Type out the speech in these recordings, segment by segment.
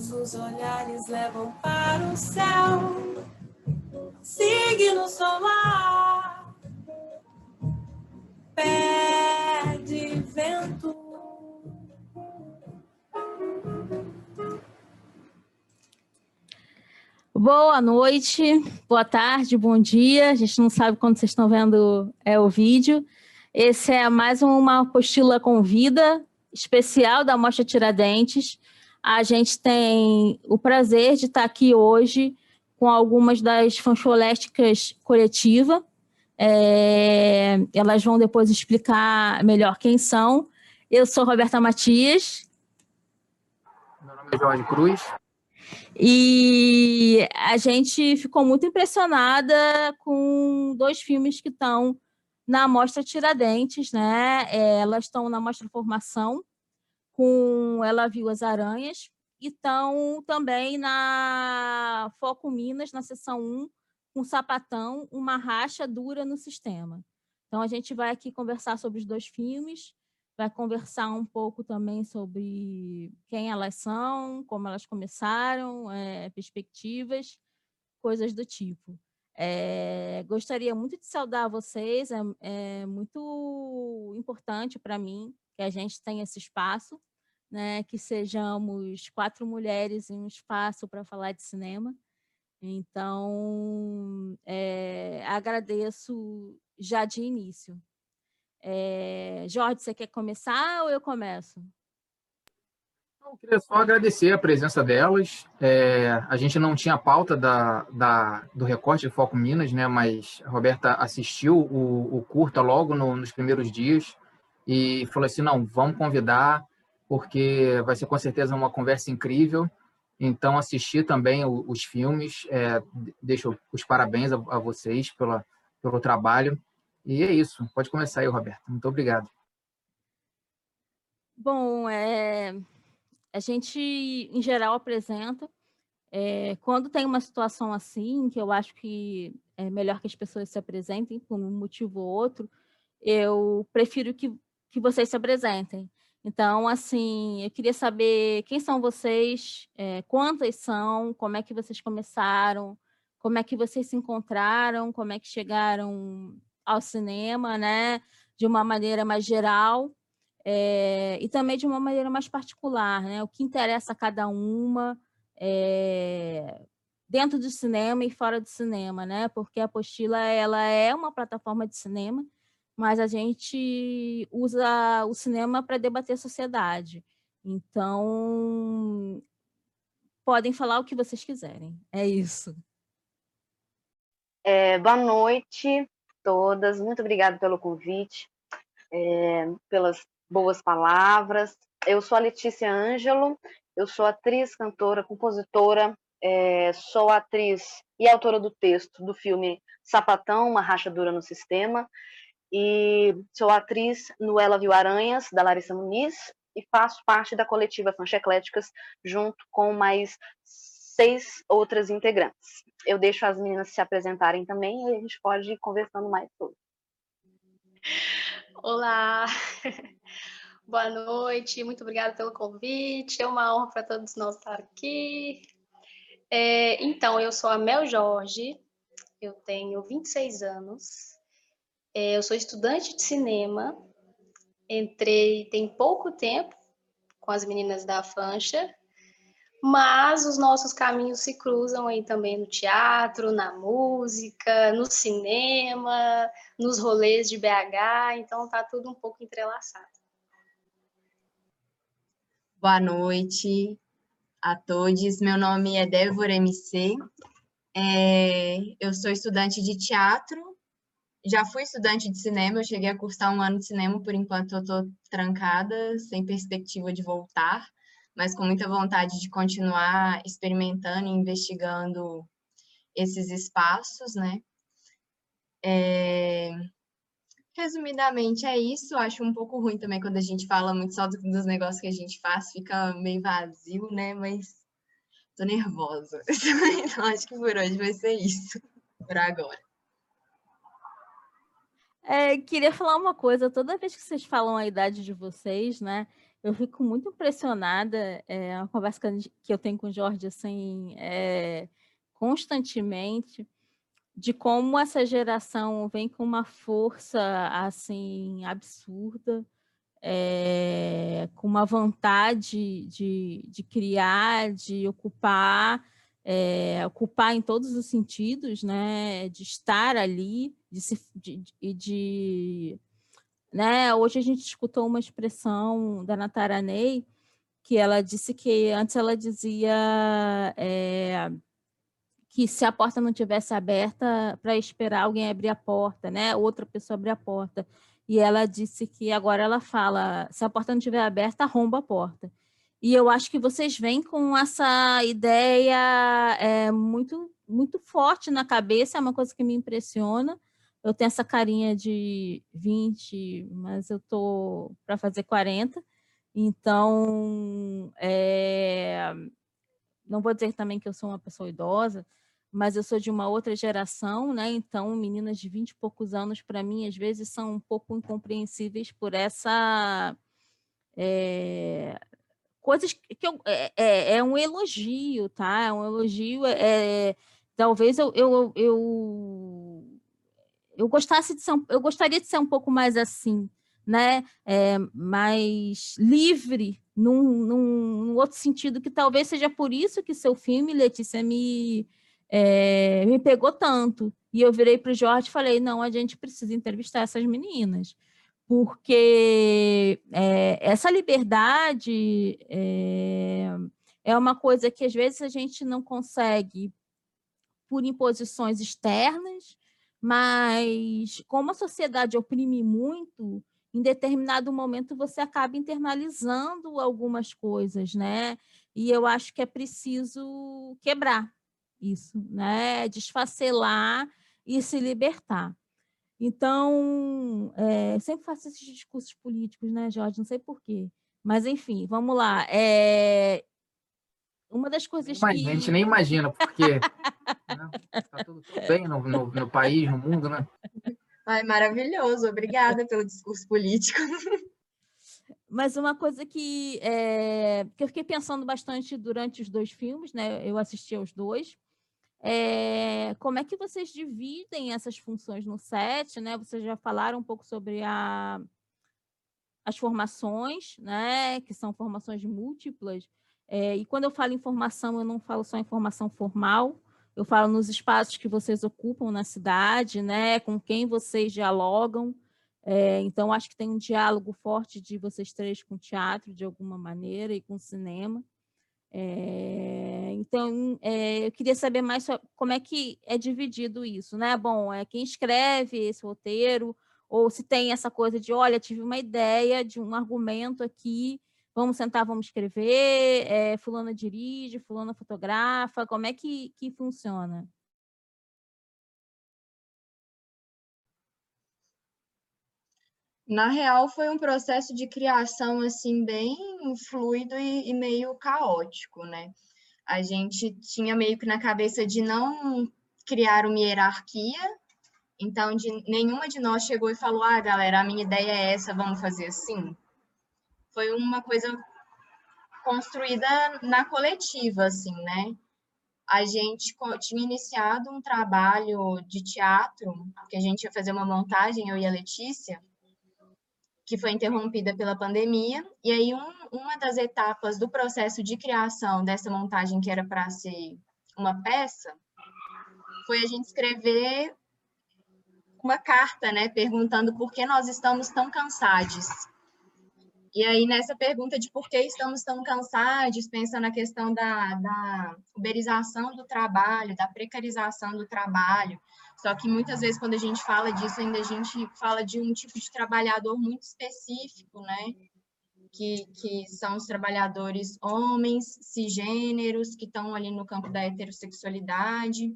Todos os olhares levam para o céu, signo solar, perde vento. Boa noite, boa tarde, bom dia. A gente não sabe quando vocês estão vendo é, o vídeo. Esse é mais uma apostila com vida especial da Mostra Tiradentes. A gente tem o prazer de estar aqui hoje com algumas das fanfolésticas coletiva. É, elas vão depois explicar melhor quem são. Eu sou Roberta Matias. Meu nome é Jorge Cruz. E a gente ficou muito impressionada com dois filmes que estão na Mostra Tiradentes, né? É, elas estão na Mostra Formação, com Ela Viu as Aranhas, e estão também na Foco Minas, na seção 1, com Sapatão, Uma Racha Dura no Sistema. Então, a gente vai aqui conversar sobre os dois filmes, vai conversar um pouco também sobre quem elas são, como elas começaram, é, perspectivas, coisas do tipo. É, gostaria muito de saudar vocês, é, é muito importante para mim que a gente tenha esse espaço, né, que sejamos quatro mulheres em um espaço para falar de cinema. Então, é, agradeço já de início. É, Jorge, você quer começar ou eu começo? Eu queria só agradecer a presença delas. É, a gente não tinha pauta da, da, do recorte de Foco Minas, né? mas a Roberta assistiu o, o curta logo no, nos primeiros dias e falou assim, não, vamos convidar, porque vai ser com certeza uma conversa incrível. Então, assisti também os filmes, é, deixo os parabéns a, a vocês pela, pelo trabalho. E é isso, pode começar aí, Roberta. Muito obrigado. Bom, é, a gente, em geral, apresenta. É, quando tem uma situação assim, que eu acho que é melhor que as pessoas se apresentem por um motivo ou outro, eu prefiro que, que vocês se apresentem. Então, assim, eu queria saber quem são vocês, é, quantas são, como é que vocês começaram, como é que vocês se encontraram, como é que chegaram ao cinema, né? De uma maneira mais geral é, e também de uma maneira mais particular, né? o que interessa a cada uma é, dentro do cinema e fora do cinema, né? porque a apostila ela é uma plataforma de cinema, mas a gente usa o cinema para debater a sociedade. Então, podem falar o que vocês quiserem. É isso. É, boa noite todas. Muito obrigada pelo convite, é, pelas boas palavras. Eu sou a Letícia Ângelo, eu sou atriz, cantora, compositora, é, sou atriz e autora do texto do filme Sapatão, Uma Rachadura no Sistema, e sou atriz no Ela Viu Aranhas, da Larissa Muniz, e faço parte da coletiva Fanchecléticas, junto com mais seis outras integrantes. Eu deixo as meninas se apresentarem também e a gente pode ir conversando mais sobre. Olá, boa noite, muito obrigada pelo convite, é uma honra para todos nós estar aqui. É, então, eu sou a Mel Jorge, eu tenho 26 anos, é, eu sou estudante de cinema, entrei tem pouco tempo com as meninas da Fancha, mas os nossos caminhos se cruzam aí também no teatro, na música, no cinema, nos rolês de BH, então tá tudo um pouco entrelaçado. Boa noite a todos, meu nome é Débora MC, é, eu sou estudante de teatro, já fui estudante de cinema, eu cheguei a cursar um ano de cinema, por enquanto eu tô trancada, sem perspectiva de voltar, mas com muita vontade de continuar experimentando e investigando esses espaços, né? É... Resumidamente é isso, acho um pouco ruim também quando a gente fala muito só dos negócios que a gente faz, fica meio vazio, né? Mas tô nervosa. Então acho que por hoje vai ser isso, por agora. É, queria falar uma coisa. Toda vez que vocês falam a idade de vocês, né? Eu fico muito impressionada. É uma conversa que eu tenho com o Jorge, assim, é, constantemente, de como essa geração vem com uma força, assim, absurda, é, com uma vontade de, de criar, de ocupar, é, ocupar em todos os sentidos, né? De estar ali, de se, de, de, de né? Hoje a gente escutou uma expressão da Natara Ney, que ela disse que antes ela dizia é, que se a porta não tivesse aberta, para esperar alguém abrir a porta, né? Outra pessoa abrir a porta. E ela disse que agora ela fala: se a porta não estiver aberta, arromba a porta. E eu acho que vocês vêm com essa ideia é, muito, muito forte na cabeça, é uma coisa que me impressiona. Eu tenho essa carinha de 20, mas eu tô para fazer 40. Então, é, não vou dizer também que eu sou uma pessoa idosa, mas eu sou de uma outra geração, né? Então, meninas de 20 e poucos anos, para mim, às vezes são um pouco incompreensíveis por essa. É, coisas que eu, é, é, é, um elogio, tá? É um elogio. É, talvez eu, eu, eu eu gostasse de ser eu gostaria de ser um pouco mais assim, né? É, mais livre num, num, num, outro sentido que talvez seja por isso que seu filme, Letícia, me é, me pegou tanto. E eu virei para o Jorge e falei: não, a gente precisa entrevistar essas meninas, porque é, essa liberdade é, é uma coisa que às vezes a gente não consegue por imposições externas, mas como a sociedade oprime muito, em determinado momento você acaba internalizando algumas coisas, né? E eu acho que é preciso quebrar isso, né? Desfacelar e se libertar. Então, é, sempre faço esses discursos políticos, né, Jorge? Não sei porquê. Mas, enfim, vamos lá. É, uma das coisas que... A gente nem imagina, porque né? tá tudo, tudo bem no, no, no, país, no mundo, né? Ai, maravilhoso. Obrigada pelo discurso político. Mas uma coisa que, é, que eu fiquei pensando bastante durante os dois filmes, né? Eu assisti aos dois. É, como é que vocês dividem essas funções no set, né? Vocês já falaram um pouco sobre a, as formações, né? Que são formações múltiplas. É, e quando eu falo informação, eu não falo só informação formal, eu falo nos espaços que vocês ocupam na cidade, né, com quem vocês dialogam. É, então, acho que tem um diálogo forte de vocês três com o teatro, de alguma maneira, e com o cinema. É, então, é, eu queria saber mais sobre, como é que é dividido isso, né? Bom, é quem escreve esse roteiro, ou se tem essa coisa de, olha, tive uma ideia de um argumento aqui, vamos sentar, vamos escrever, é, fulana dirige, fulana fotografa, como é que, que funciona? Na real, foi um processo de criação, assim, bem fluido e, e meio caótico, né? A gente tinha meio que na cabeça de não criar uma hierarquia, então de, nenhuma de nós chegou e falou, ah, galera, a minha ideia é essa, vamos fazer assim foi uma coisa construída na coletiva, assim, né? A gente tinha iniciado um trabalho de teatro, que a gente ia fazer uma montagem, eu e a Letícia, que foi interrompida pela pandemia, e aí um, uma das etapas do processo de criação dessa montagem, que era para ser uma peça, foi a gente escrever uma carta, né, perguntando por que nós estamos tão cansados e aí, nessa pergunta de por que estamos tão cansados, pensa na questão da, da uberização do trabalho, da precarização do trabalho. Só que muitas vezes, quando a gente fala disso, ainda a gente fala de um tipo de trabalhador muito específico, né? Que, que são os trabalhadores homens, cisgêneros, que estão ali no campo da heterossexualidade.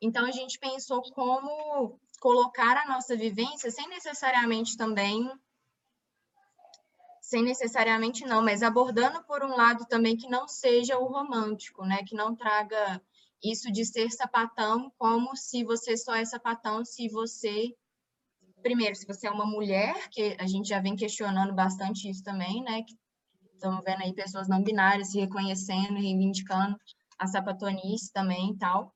Então, a gente pensou como colocar a nossa vivência sem necessariamente também sem necessariamente não, mas abordando por um lado também que não seja o romântico, né? Que não traga isso de ser sapatão como se você só é sapatão se você primeiro, se você é uma mulher, que a gente já vem questionando bastante isso também, né? Estamos vendo aí pessoas não binárias se reconhecendo, reivindicando a sapatonice também e tal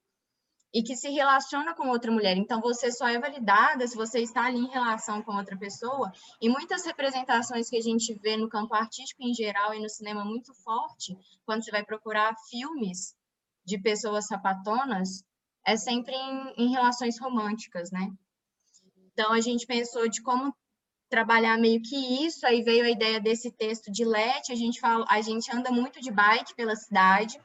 e que se relaciona com outra mulher. Então, você só é validada se você está ali em relação com outra pessoa. E muitas representações que a gente vê no campo artístico em geral e no cinema muito forte, quando você vai procurar filmes de pessoas sapatonas, é sempre em, em relações românticas, né? Então, a gente pensou de como trabalhar meio que isso, aí veio a ideia desse texto de Lete, a gente fala, a gente anda muito de bike pela cidade,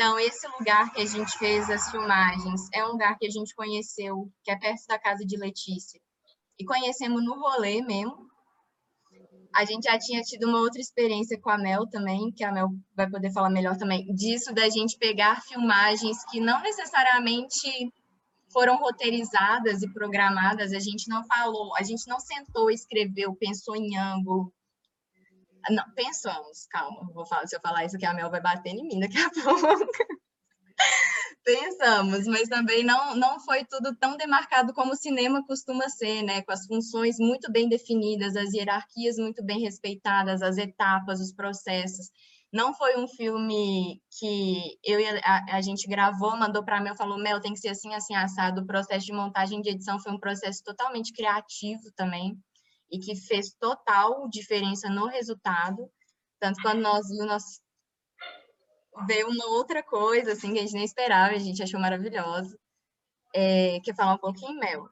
então, esse lugar que a gente fez as filmagens é um lugar que a gente conheceu, que é perto da casa de Letícia. E conhecemos no rolê mesmo. A gente já tinha tido uma outra experiência com a Mel também, que a Mel vai poder falar melhor também, disso da gente pegar filmagens que não necessariamente foram roteirizadas e programadas, a gente não falou, a gente não sentou, escreveu, pensou em ângulo, não, pensamos, calma, vou falar, se eu falar isso aqui, a Mel vai bater em mim daqui a pouco. pensamos, mas também não, não foi tudo tão demarcado como o cinema costuma ser, né? Com as funções muito bem definidas, as hierarquias muito bem respeitadas, as etapas, os processos. Não foi um filme que eu a, a gente gravou, mandou para Mel, falou, Mel, tem que ser assim, assim, assado. O processo de montagem de edição foi um processo totalmente criativo também e que fez total diferença no resultado. Tanto quando nós vimos, veio uma outra coisa, assim, que a gente nem esperava, a gente achou maravilhosa. É, quer falar um pouquinho, Mel?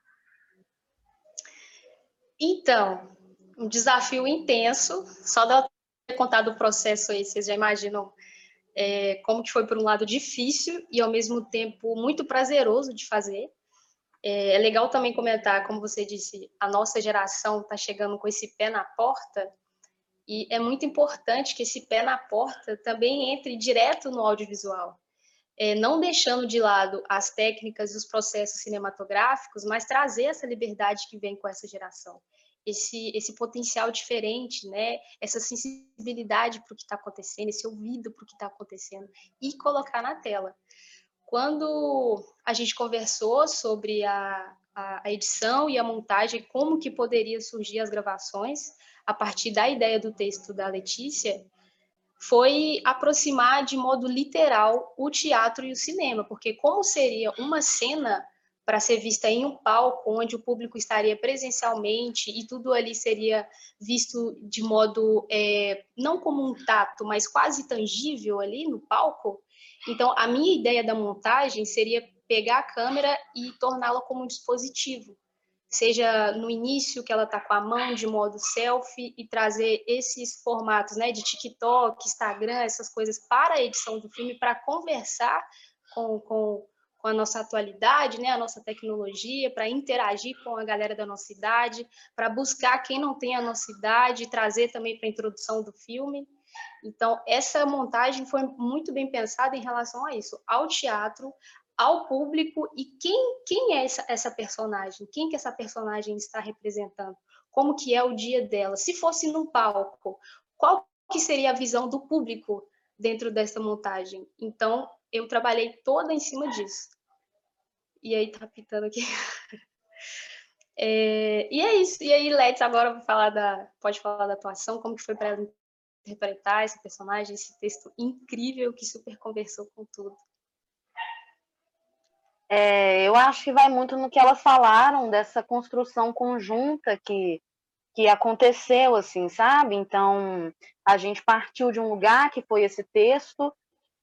Então, um desafio intenso, só de eu ter contado o processo aí, vocês já imaginam é, como que foi, por um lado, difícil e, ao mesmo tempo, muito prazeroso de fazer. É, é legal também comentar, como você disse, a nossa geração está chegando com esse pé na porta, e é muito importante que esse pé na porta também entre direto no audiovisual. É, não deixando de lado as técnicas e os processos cinematográficos, mas trazer essa liberdade que vem com essa geração. Esse, esse potencial diferente, né? essa sensibilidade para o que está acontecendo, esse ouvido para o que está acontecendo, e colocar na tela. Quando a gente conversou sobre a, a, edição e a montagem, como que poderia surgir as gravações, a partir da ideia do texto da Letícia, foi aproximar de modo literal o teatro e o cinema, porque como seria uma cena para ser vista em um palco onde o público estaria presencialmente e tudo ali seria visto de modo é, não como um tato, mas quase tangível ali no palco, então, a minha ideia da montagem seria pegar a câmera e torná-la como um dispositivo, seja no início que ela está com a mão de modo selfie e trazer esses formatos né, de TikTok, Instagram, essas coisas para a edição do filme, para conversar com, com, com a nossa atualidade, né, a nossa tecnologia, para interagir com a galera da nossa idade, para buscar quem não tem a nossa idade trazer também para a introdução do filme. Então, essa montagem foi muito bem pensada em relação a isso, ao teatro, ao público e quem, quem é essa, essa personagem, quem que essa personagem está representando, como que é o dia dela. Se fosse num palco, qual que seria a visão do público dentro dessa montagem? Então, eu trabalhei toda em cima disso. E aí, tá pitando aqui. É, e é isso. E aí, Let's, agora falar da, pode falar da atuação, como que foi para ela interpretar esse personagem, esse texto incrível que super conversou com tudo. É, eu acho que vai muito no que elas falaram dessa construção conjunta que, que aconteceu, assim, sabe? Então, a gente partiu de um lugar que foi esse texto,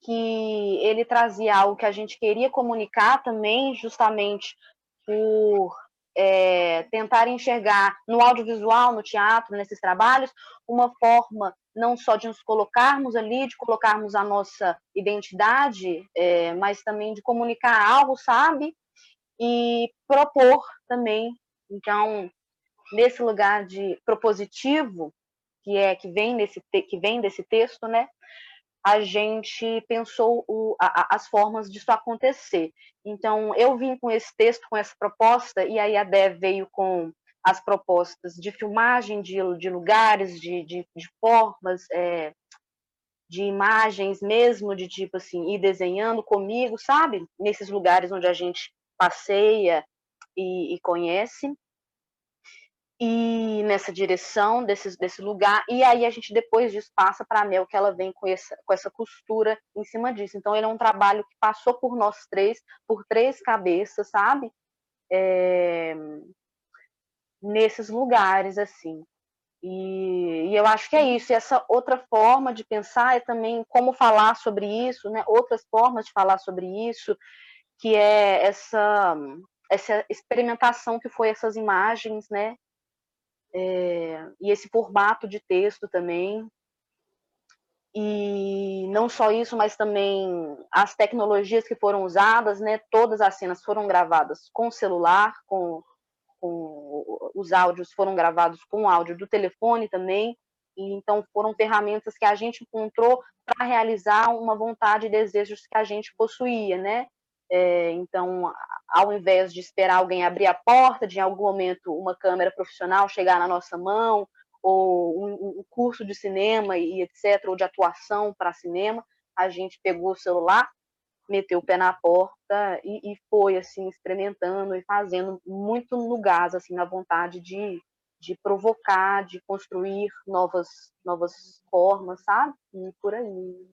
que ele trazia algo que a gente queria comunicar também, justamente por é, tentar enxergar no audiovisual, no teatro, nesses trabalhos, uma forma não só de nos colocarmos ali, de colocarmos a nossa identidade, é, mas também de comunicar algo, sabe? E propor também. Então, nesse lugar de propositivo, que é que vem nesse que vem desse texto, né? A gente pensou o, a, as formas disso acontecer. Então, eu vim com esse texto, com essa proposta, e aí a Dev veio com as propostas de filmagem de, de lugares, de, de, de formas, é, de imagens mesmo, de tipo assim, ir desenhando comigo, sabe? Nesses lugares onde a gente passeia e, e conhece. E nessa direção desse, desse lugar, e aí a gente depois disso passa para a Mel, que ela vem com essa, com essa costura em cima disso. Então ele é um trabalho que passou por nós três, por três cabeças, sabe? É... Nesses lugares, assim. E, e, eu acho que é isso. E essa outra forma de pensar é também como falar sobre isso, né? Outras formas de falar sobre isso, que é essa essa experimentação que foi essas imagens, né? É, e esse formato de texto também. E não só isso, mas também as tecnologias que foram usadas, né? Todas as cenas foram gravadas com celular, com, com os áudios foram gravados com áudio do telefone também. E então foram ferramentas que a gente encontrou para realizar uma vontade e desejos que a gente possuía, né? É, então, ao invés de esperar alguém abrir a porta, de em algum momento uma câmera profissional chegar na nossa mão, ou um, um curso de cinema e etc., ou de atuação para cinema, a gente pegou o celular, meteu o pé na porta e, e, foi assim experimentando e fazendo muito no gás assim na vontade de, de provocar de construir novas novas formas sabe e por aí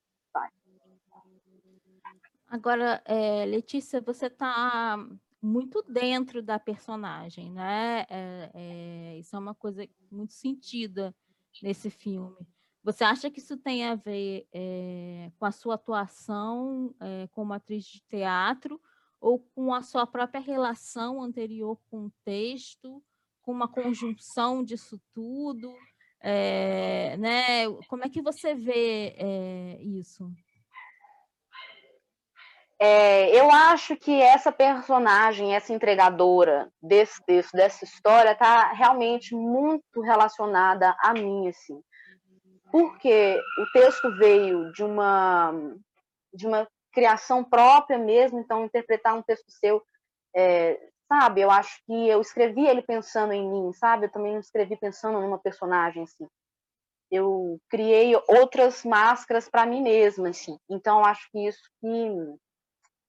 Agora, é, Letícia, você está muito dentro da personagem, né? É, é, isso é uma coisa muito sentida nesse filme. Você acha que isso tem a ver é, com a sua atuação é, como atriz de teatro ou com a sua própria relação anterior com o texto, com uma conjunção disso tudo? É, né? Como é que você vê isso? É, eu acho que essa personagem, essa entregadora desse texto, dessa história, está realmente muito relacionada a mim, assim. Porque o texto veio de uma, de uma criação própria mesmo, então interpretar um texto seu, é, sabe? Eu acho que eu escrevi ele pensando em mim, sabe? Eu também não escrevi pensando numa personagem, assim. Eu criei outras máscaras para mim mesma, assim. Então, acho que isso que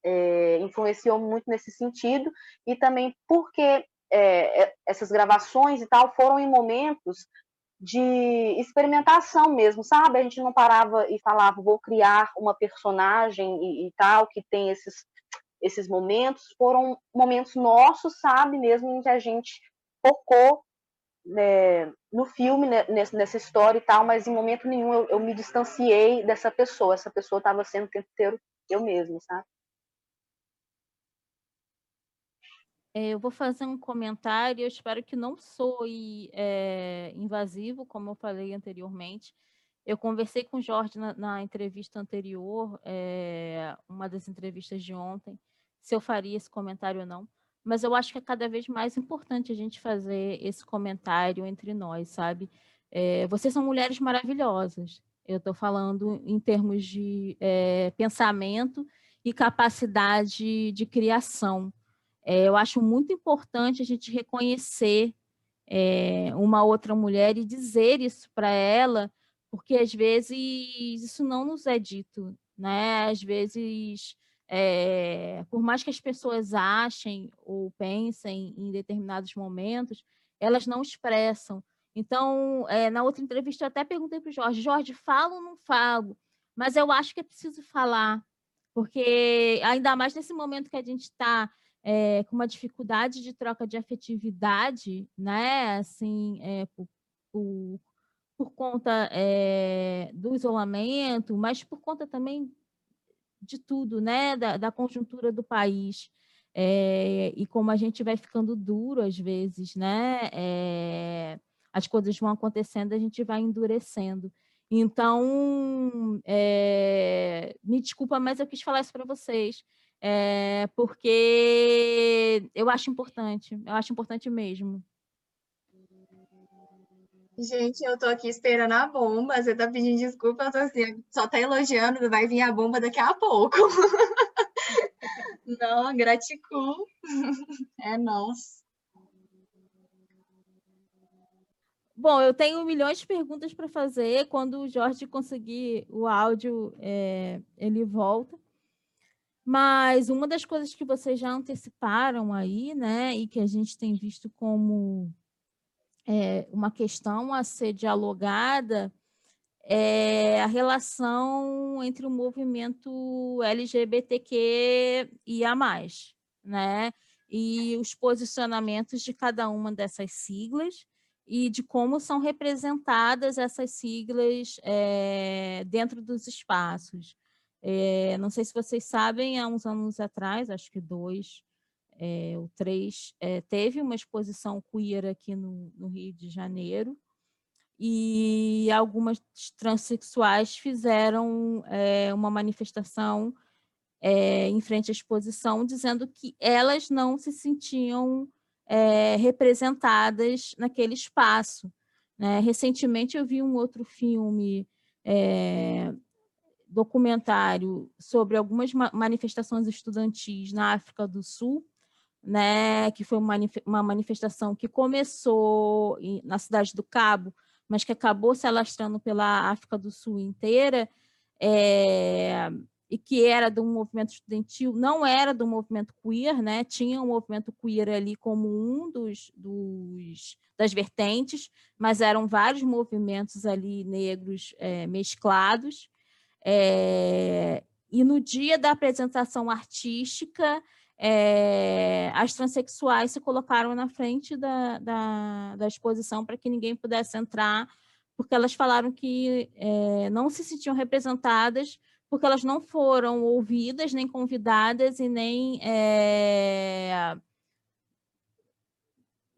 é, influenciou muito nesse sentido, e também porque é, essas gravações e tal foram em momentos de experimentação mesmo, sabe? A gente não parava e falava, vou criar uma personagem e, e tal, que tem esses, esses momentos, foram momentos nossos, sabe? Mesmo em que a gente focou né, no filme, né, nessa história e tal, mas em momento nenhum eu, eu me distanciei dessa pessoa, essa pessoa estava sendo o tempo inteiro eu mesmo, sabe? Eu vou fazer um comentário, eu espero que não soe é, invasivo, como eu falei anteriormente. Eu conversei com o Jorge na, na entrevista anterior, é, uma das entrevistas de ontem, se eu faria esse comentário ou não, mas eu acho que é cada vez mais importante a gente fazer esse comentário entre nós, sabe? É, vocês são mulheres maravilhosas, eu estou falando em termos de pensamento e capacidade de criação. É, eu acho muito importante a gente reconhecer é, uma outra mulher e dizer isso para ela, porque às vezes isso não nos é dito, né? Às vezes, é, por mais que as pessoas achem ou pensem em determinados momentos, elas não expressam. Então, é, na outra entrevista, eu até perguntei para o Jorge, Jorge, falo ou não falo? Mas eu acho que é preciso falar, porque ainda mais nesse momento que a gente está é, com uma dificuldade de troca de afetividade, né? Assim, é, por, por, por, conta é, do isolamento, mas por conta também de tudo, né? Da, da conjuntura do país. e como a gente vai ficando duro às vezes, né? as coisas vão acontecendo, a gente vai endurecendo. Então, me desculpa, mas eu quis falar isso para vocês é, porque eu acho importante, eu acho importante mesmo. Gente, eu tô aqui esperando a bomba, você tá pedindo desculpa, eu tô assim, só tá elogiando, vai vir a bomba daqui a pouco. Não, gratidão. É nosso. Bom, eu tenho milhões de perguntas para fazer. Quando o Jorge conseguir o áudio, é, ele volta. Mas uma das coisas que vocês já anteciparam aí, né, e que a gente tem visto como é, uma questão a ser dialogada é a relação entre o movimento LGBTQ e a mais, né? E os posicionamentos de cada uma dessas siglas e de como são representadas essas siglas é, dentro dos espaços. É, não sei se vocês sabem, há uns anos atrás, acho que dois é, ou três, teve uma exposição queer aqui no, no Rio de Janeiro, e algumas transexuais fizeram é, uma manifestação é, em frente à exposição, dizendo que elas não se sentiam é, representadas naquele espaço. Né? Recentemente eu vi um outro filme documentário sobre algumas manifestações estudantis na África do Sul, né, que foi uma manifestação que começou na cidade do Cabo, mas que acabou se alastrando pela África do Sul inteira, é, e que era do movimento estudantil, não era do movimento queer, né? tinha o um movimento queer ali como um dos, dos, das vertentes, mas eram vários movimentos ali negros é, mesclados. É, e no dia da apresentação artística, é, as transexuais se colocaram na frente da, da, da exposição para que ninguém pudesse entrar, porque elas falaram que é, não se sentiam representadas, porque elas não foram ouvidas, nem convidadas e nem...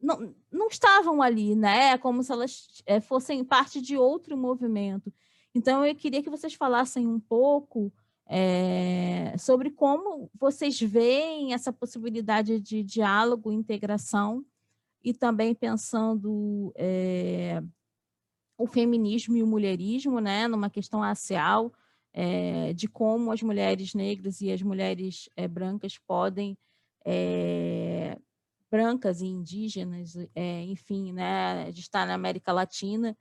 Não, não estavam ali, né? É como se elas fossem parte de outro movimento. Então, eu queria que vocês falassem um pouco é, sobre como vocês veem essa possibilidade de diálogo, integração, e também pensando é, o feminismo e o mulherismo, né, numa questão racial, é, de como as mulheres negras e as mulheres brancas podem, brancas e indígenas, enfim, né, de estar na América Latina,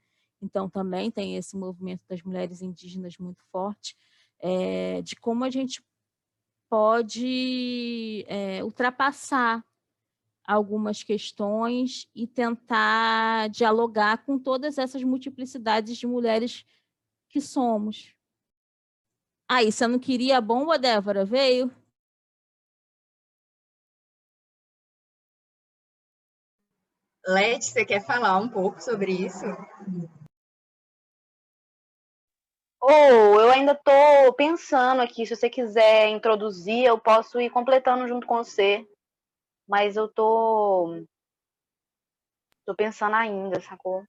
então também tem esse movimento das mulheres indígenas muito forte, é, de como a gente pode é, ultrapassar algumas questões e tentar dialogar com todas essas multiplicidades de mulheres que somos. Aí, você não queria a bomba, Débora? Veio? Leti, você quer falar um pouco sobre isso? Ou eu ainda estou pensando aqui, se você quiser introduzir, eu posso ir completando junto com você. Mas eu tô tô pensando ainda, sacou?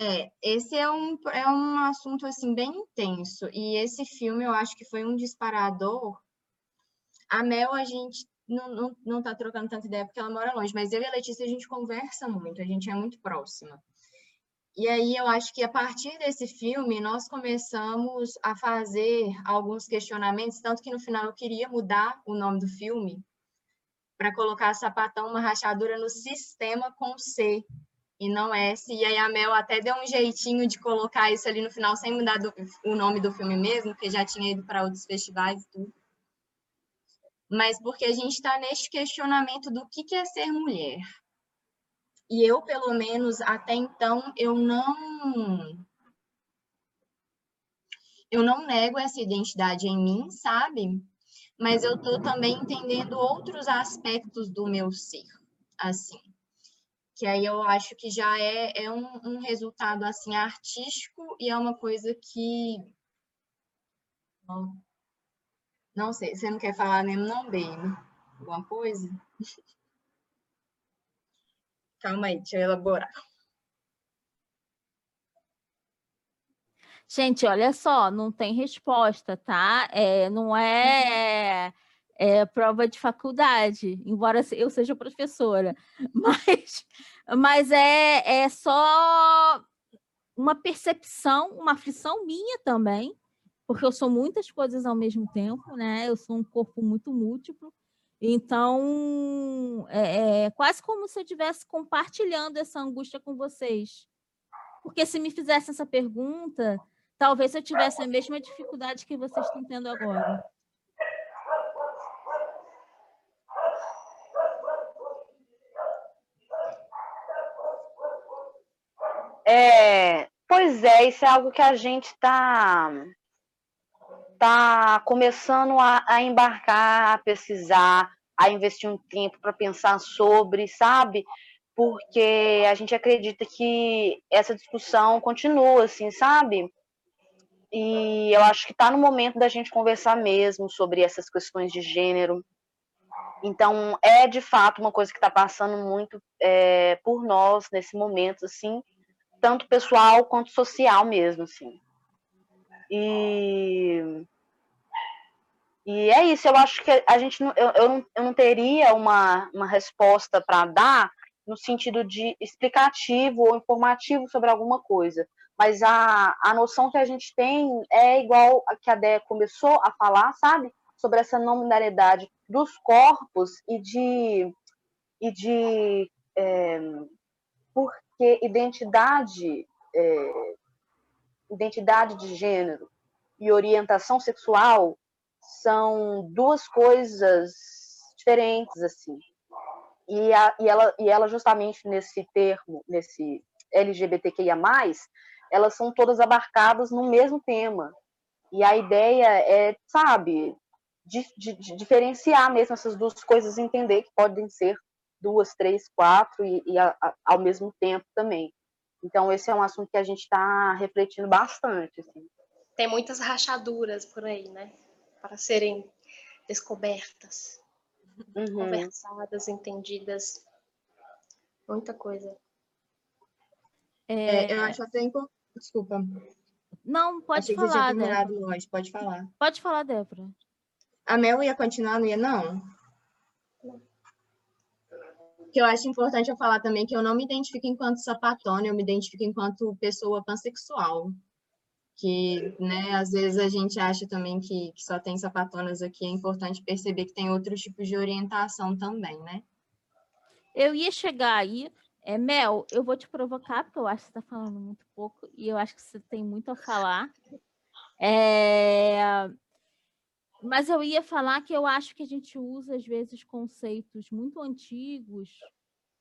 É, esse é um, é um assunto, assim, bem intenso. E esse filme, eu acho que foi um disparador. A Mel, a gente não, não, não tá trocando tanta ideia porque ela mora longe, mas eu e a Letícia, a gente conversa muito, a gente é muito próxima. E aí eu acho que a partir desse filme nós começamos a fazer alguns questionamentos, tanto que no final eu queria mudar o nome do filme para colocar sapatão, uma rachadura no sistema com C e não S. E aí a Mel até deu um jeitinho de colocar isso ali no final sem mudar do, o nome do filme mesmo, porque já tinha ido para outros festivais e tudo. Mas porque a gente está neste questionamento do que é ser mulher. E eu, pelo menos, até então, eu não... Eu não nego essa identidade em mim, sabe? Mas eu estou também entendendo outros aspectos do meu ser, assim. Que aí eu acho que já é, é um, um resultado, assim, artístico e é uma coisa que... Não, sei, você não quer falar mesmo não, Baby? Alguma coisa? Calma aí, deixa eu elaborar. Gente, olha só, não tem resposta, tá? É, não é, é, prova de faculdade, embora eu seja professora, mas, mas é, é só uma percepção, uma aflição minha também, porque eu sou muitas coisas ao mesmo tempo, né? Eu sou um corpo muito múltiplo, então, é, é quase como se eu estivesse compartilhando essa angústia com vocês. Porque se me fizessem essa pergunta, talvez eu tivesse a mesma dificuldade que vocês estão tendo agora. É, pois é, isso é algo que a gente está tá começando a, a embarcar, a pesquisar, a investir um tempo para pensar sobre, sabe? Porque a gente acredita que essa discussão continua, assim, sabe? E eu acho que está no momento da gente conversar mesmo sobre essas questões de gênero. Então, é de fato uma coisa que está passando muito é, por nós nesse momento, assim, tanto pessoal quanto social mesmo, assim. E, e é isso, eu acho que a gente não, eu, eu, não, eu não teria uma, uma resposta para dar no sentido de explicativo ou informativo sobre alguma coisa, mas a, a noção que a gente tem é igual a que a Dé começou a falar, sabe? Sobre essa nominalidade dos corpos e de, e de é, porque identidade, é, identidade de gênero e orientação sexual são duas coisas diferentes, assim. E, a, e, ela, e ela, justamente nesse termo, nesse LGBTQIA, elas são todas abarcadas no mesmo tema. E a ideia é, sabe, de, de, de diferenciar mesmo essas duas coisas, entender que podem ser duas, três, quatro e, e a, a, ao mesmo tempo também. Então, esse é um assunto que a gente está refletindo bastante. Assim. Tem muitas rachaduras por aí, né? Para serem descobertas, uhum. conversadas, entendidas. Muita coisa. É, eu acho até importante. Desculpa. Não, pode Achei falar, que Débora. Longe. Pode falar. Pode falar, Débora. A Mel ia continuar, não ia, não? Que eu acho importante eu falar também que eu não me identifico enquanto sapatona, eu me identifico enquanto pessoa pansexual. Que, né, às vezes a gente acha também que, que só tem sapatonas aqui, é importante perceber que tem outros tipos de orientação também, né? Eu ia chegar aí, é, Mel, eu vou te provocar, porque eu acho que você está falando muito pouco, e eu acho que você tem muito a falar. É... Mas eu ia falar que eu acho que a gente usa, às vezes, conceitos muito antigos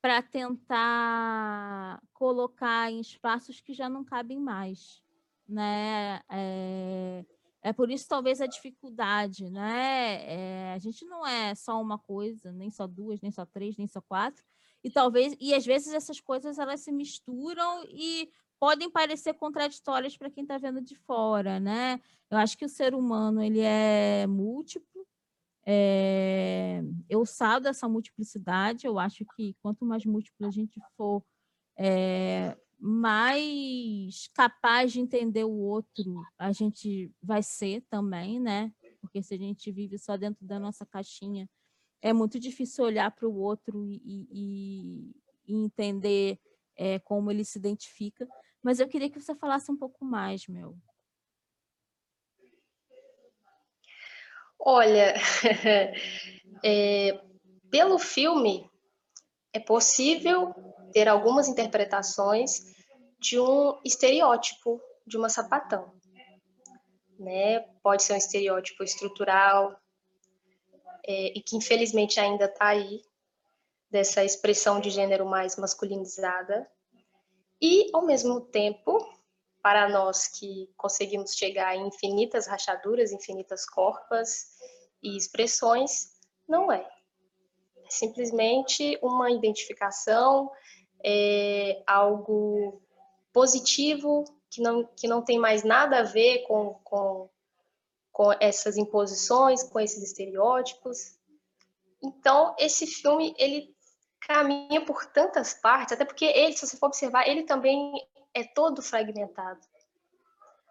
para tentar colocar em espaços que já não cabem mais. Né? É, é por isso, talvez, a dificuldade. Né? É, a gente não é só uma coisa, nem só duas, nem só três, nem só quatro. E talvez, e às vezes essas coisas elas se misturam e podem parecer contraditórias para quem está vendo de fora, né? Eu acho que o ser humano ele é múltiplo. É... Eu sado dessa multiplicidade. Eu acho que quanto mais múltiplo a gente for, é... mais capaz de entender o outro a gente vai ser também, né? Porque se a gente vive só dentro da nossa caixinha, é muito difícil olhar para o outro e, e, e entender é, como ele se identifica. Mas eu queria que você falasse um pouco mais, meu. Olha, é, pelo filme, é possível ter algumas interpretações de um estereótipo de uma sapatão. Né? Pode ser um estereótipo estrutural, é, e que infelizmente ainda está aí, dessa expressão de gênero mais masculinizada, e, ao mesmo tempo, para nós que conseguimos chegar em infinitas rachaduras, infinitas corpas e expressões, não é. É simplesmente uma identificação, é algo positivo, que não, que não tem mais nada a ver com, com, com essas imposições, com esses estereótipos. Então, esse filme, ele caminha por tantas partes, até porque ele, se você for observar, ele também é todo fragmentado.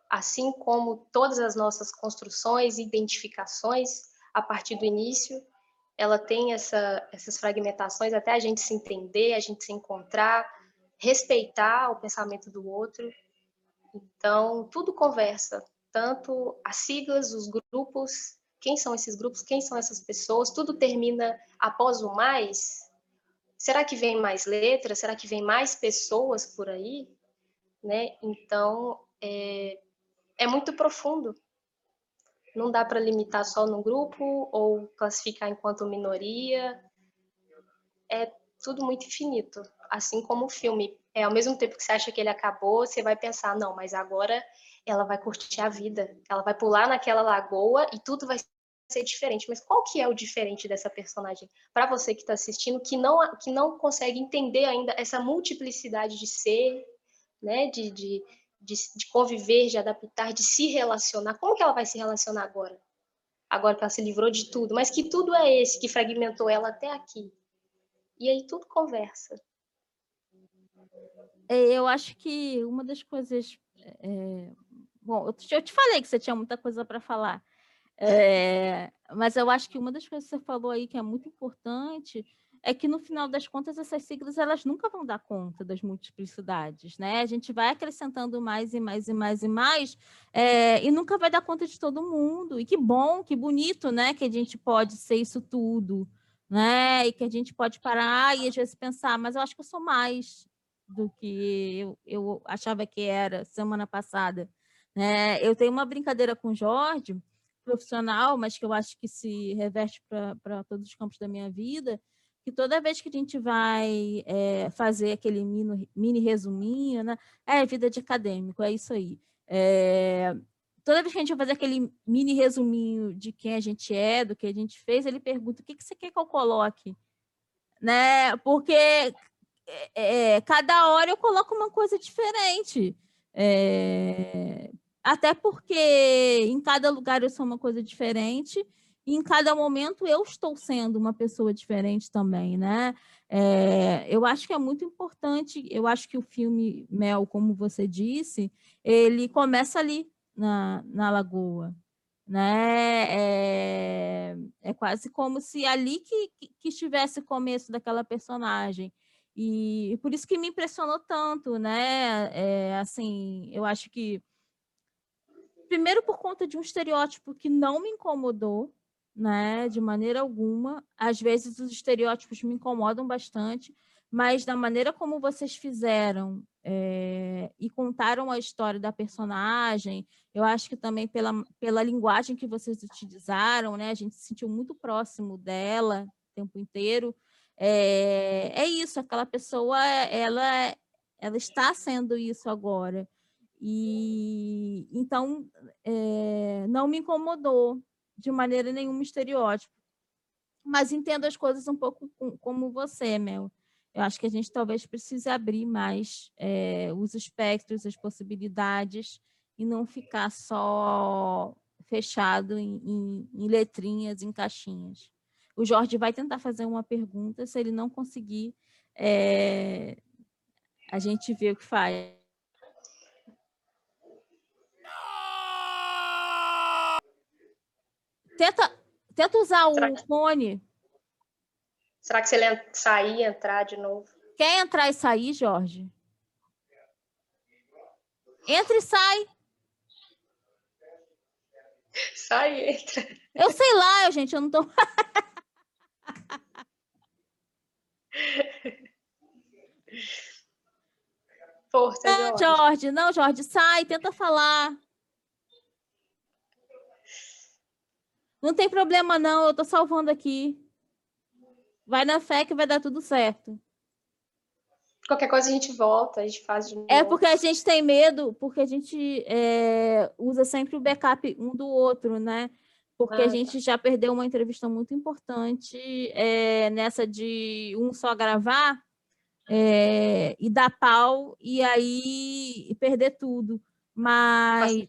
Assim como todas as nossas construções e identificações, a partir do início, ela tem essa, essas fragmentações até a gente se entender, a gente se encontrar, respeitar o pensamento do outro. Então, tudo conversa, tanto as siglas, os grupos, quem são esses grupos, quem são essas pessoas, tudo termina após o mais, Será que vem mais letras? Será que vem mais pessoas por aí? Né? Então, é, é muito profundo. Não dá para limitar só no grupo ou classificar enquanto minoria. É tudo muito infinito. assim como o filme. É, ao mesmo tempo que você acha que ele acabou, você vai pensar, não, mas agora ela vai curtir a vida. Ela vai pular naquela lagoa e tudo vai ser diferente. Mas qual que é o diferente dessa personagem? Para você que está assistindo, que não, que não consegue entender ainda essa multiplicidade de ser, né? De, de, de, de conviver, de adaptar, de se relacionar. Como que ela vai se relacionar agora? Agora que ela se livrou de tudo. Mas que tudo é esse que fragmentou ela até aqui? E aí tudo conversa. É, eu acho que uma das coisas. É... Bom, eu te falei que você tinha muita coisa para falar. É, mas eu acho que uma das coisas que você falou aí que é muito importante é que no final das contas essas siglas elas nunca vão dar conta das multiplicidades, né? A gente vai acrescentando mais e mais e mais e mais é, e nunca vai dar conta de todo mundo. E que bom, que bonito, né? Que a gente pode ser isso tudo, né? E que a gente pode parar e às vezes pensar, mas eu acho que eu sou mais do que eu, eu achava que era semana passada. Né? Eu tenho uma brincadeira com o Jorge profissional, mas que eu acho que se reverte para todos os campos da minha vida, que toda vez que a gente vai é, fazer aquele mini, mini resuminho, né? É vida de acadêmico, é isso aí. É, toda vez que a gente vai fazer aquele mini resuminho de quem a gente é, do que a gente fez, ele pergunta o que, que você quer que eu coloque? Né? Porque é, cada hora eu coloco uma coisa diferente. É, até porque em cada lugar eu sou uma coisa diferente, e em cada momento eu estou sendo uma pessoa diferente também, né? É, eu acho que é muito importante, eu acho que o filme Mel, como você disse, ele começa ali na, na lagoa, né? É, é quase como se ali que, que, estivesse o começo daquela personagem. E por isso que me impressionou tanto, né? É, assim, eu acho que primeiro por conta de um estereótipo que não me incomodou, né, de maneira alguma. Às vezes os estereótipos me incomodam bastante, mas da maneira como vocês fizeram é, e contaram a história da personagem, eu acho que também pela, pela linguagem que vocês utilizaram, né, a gente se sentiu muito próximo dela o tempo inteiro. É, é isso, aquela pessoa, ela, ela está sendo isso agora. E então é, não me incomodou de maneira nenhuma estereótipo. Mas entendo as coisas um pouco como você, Mel. Eu acho que a gente talvez precise abrir mais é, os espectros, as possibilidades, e não ficar só fechado em, em, em letrinhas, em caixinhas. O Jorge vai tentar fazer uma pergunta, se ele não conseguir, é, a gente vê o que faz. Tenta, tenta usar o que... fone. Será que se ele sair e entrar de novo? Quer entrar e sair, Jorge? Entra e sai. Sai e entra. Eu sei lá, gente, eu não tô. Força, não, Jorge. Jorge. Não, Jorge, sai, tenta falar. Não tem problema, não, eu tô salvando aqui. Vai na fé que vai dar tudo certo. Qualquer coisa a gente volta, a gente faz de novo. É porque a gente tem medo, porque a gente é, usa sempre o backup um do outro, né? Porque ah, a gente já perdeu uma entrevista muito importante é, nessa de um só gravar é, e dar pau e aí perder tudo. Mas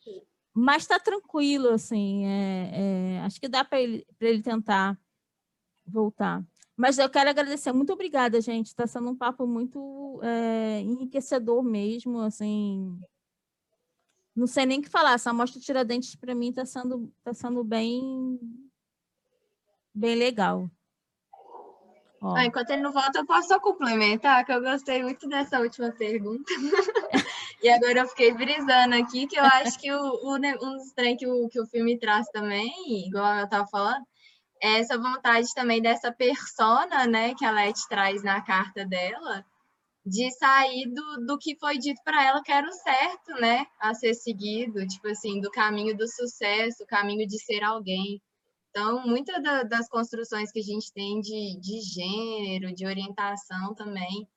mas está tranquilo, assim. É, é, acho que dá para ele, ele tentar voltar. Mas eu quero agradecer. Muito obrigada, gente. Está sendo um papo muito é, enriquecedor mesmo, assim. Não sei nem o que falar. Essa amostra Tiradentes, para mim, está sendo, tá sendo bem, bem legal. Ah, enquanto ele não volta, eu posso só complementar, que eu gostei muito dessa última pergunta. e agora eu fiquei brisando aqui, que eu acho que o, o, um dos trem que o, que o filme traz também, igual eu estava falando, é essa vontade também dessa persona, né, que a Leti traz na carta dela, de sair do, do que foi dito para ela que era o certo, né, a ser seguido, tipo assim, do caminho do sucesso, o caminho de ser alguém. Então, muitas das construções que a gente tem de, de gênero, de orientação também,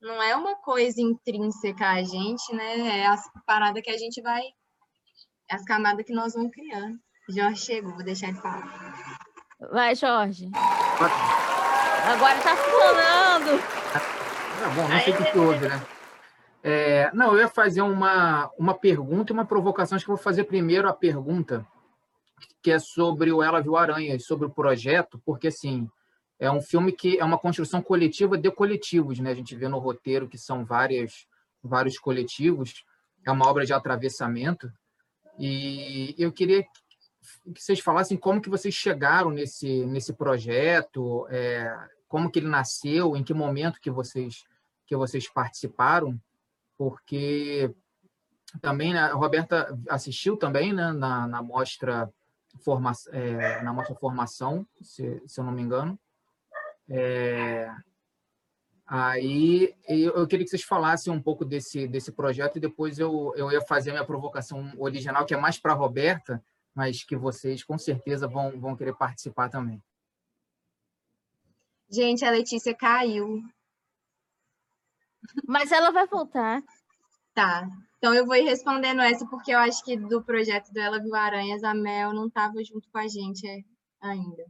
não é uma coisa intrínseca a gente, né? É as paradas que a gente vai, é as camadas que nós vamos criando. Jorge chegou, vou deixar ele falar. Vai, Jorge. Agora tá falando. É bom, não sei o que, que houve, né? É, não, eu ia fazer uma, uma pergunta e uma provocação. Acho que eu vou fazer primeiro a pergunta, que é sobre o Ela Viu Aranhas, sobre o projeto, porque, assim, é um filme que é uma construção coletiva de coletivos, né? A gente vê no roteiro que são várias, vários coletivos, é uma obra de atravessamento, e eu queria que vocês falassem como que vocês chegaram nesse, nesse projeto, é, como que ele nasceu, em que momento que vocês, que vocês participaram, porque também né, a Roberta assistiu também né, na, na mostra forma, é, na mostra formação, se, se eu não me engano. É, aí eu, queria que vocês falassem um pouco desse, desse projeto e depois eu, eu ia fazer a minha provocação original, que é mais para a Roberta, mas que vocês com certeza vão, vão querer participar também. Gente, a Letícia caiu. Mas ela vai voltar. Tá. Então eu vou ir respondendo essa, porque eu acho que do projeto do Ela Viu Aranhas, a Mel não estava junto com a gente ainda.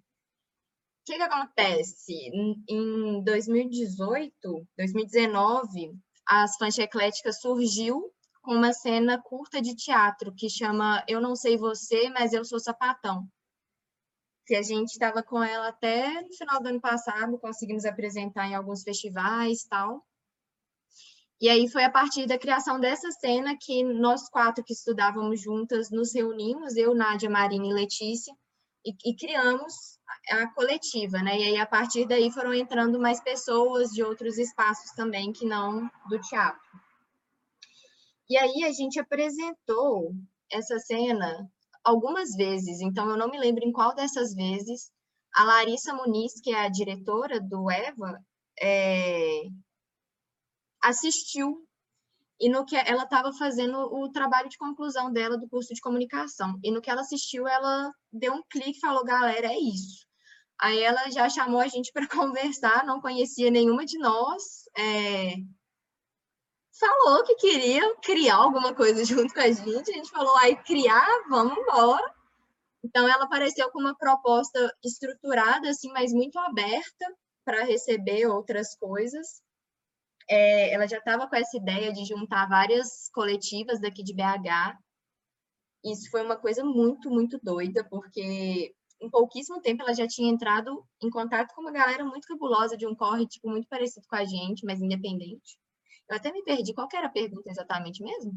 Que, que acontece? Em 2018, 2019, as Fanchecléticas surgiu com uma cena curta de teatro que chama Eu Não Sei Você, Mas Eu Sou Sapatão. Que a gente estava com ela até no final do ano passado, conseguimos apresentar em alguns festivais tal. E aí foi a partir da criação dessa cena que nós quatro que estudávamos juntas nos reunimos, eu, Nádia, Marina e Letícia, e, e, criamos a coletiva, né? E aí a partir daí foram entrando mais pessoas de outros espaços também que não do teatro. E aí a gente apresentou essa cena algumas vezes, então eu não me lembro em qual dessas vezes a Larissa Muniz, que é a diretora do EVA, é, assistiu e no que ela estava fazendo o trabalho de conclusão dela do curso de comunicação. E no que ela assistiu, ela deu um clique e falou: galera, é isso. Aí ela já chamou a gente para conversar, não conhecia nenhuma de nós, é, falou que queria criar alguma coisa junto com a gente. A gente falou, aí criar, vamos embora. Então ela apareceu com uma proposta estruturada, assim, mas muito aberta para receber outras coisas. É, ela já estava com essa ideia de juntar várias coletivas daqui de BH. Isso foi uma coisa muito, muito doida, porque em pouquíssimo tempo ela já tinha entrado em contato com uma galera muito cabulosa de um corre, tipo, muito parecido com a gente, mas independente. Eu até me perdi. Qual era a pergunta exatamente mesmo?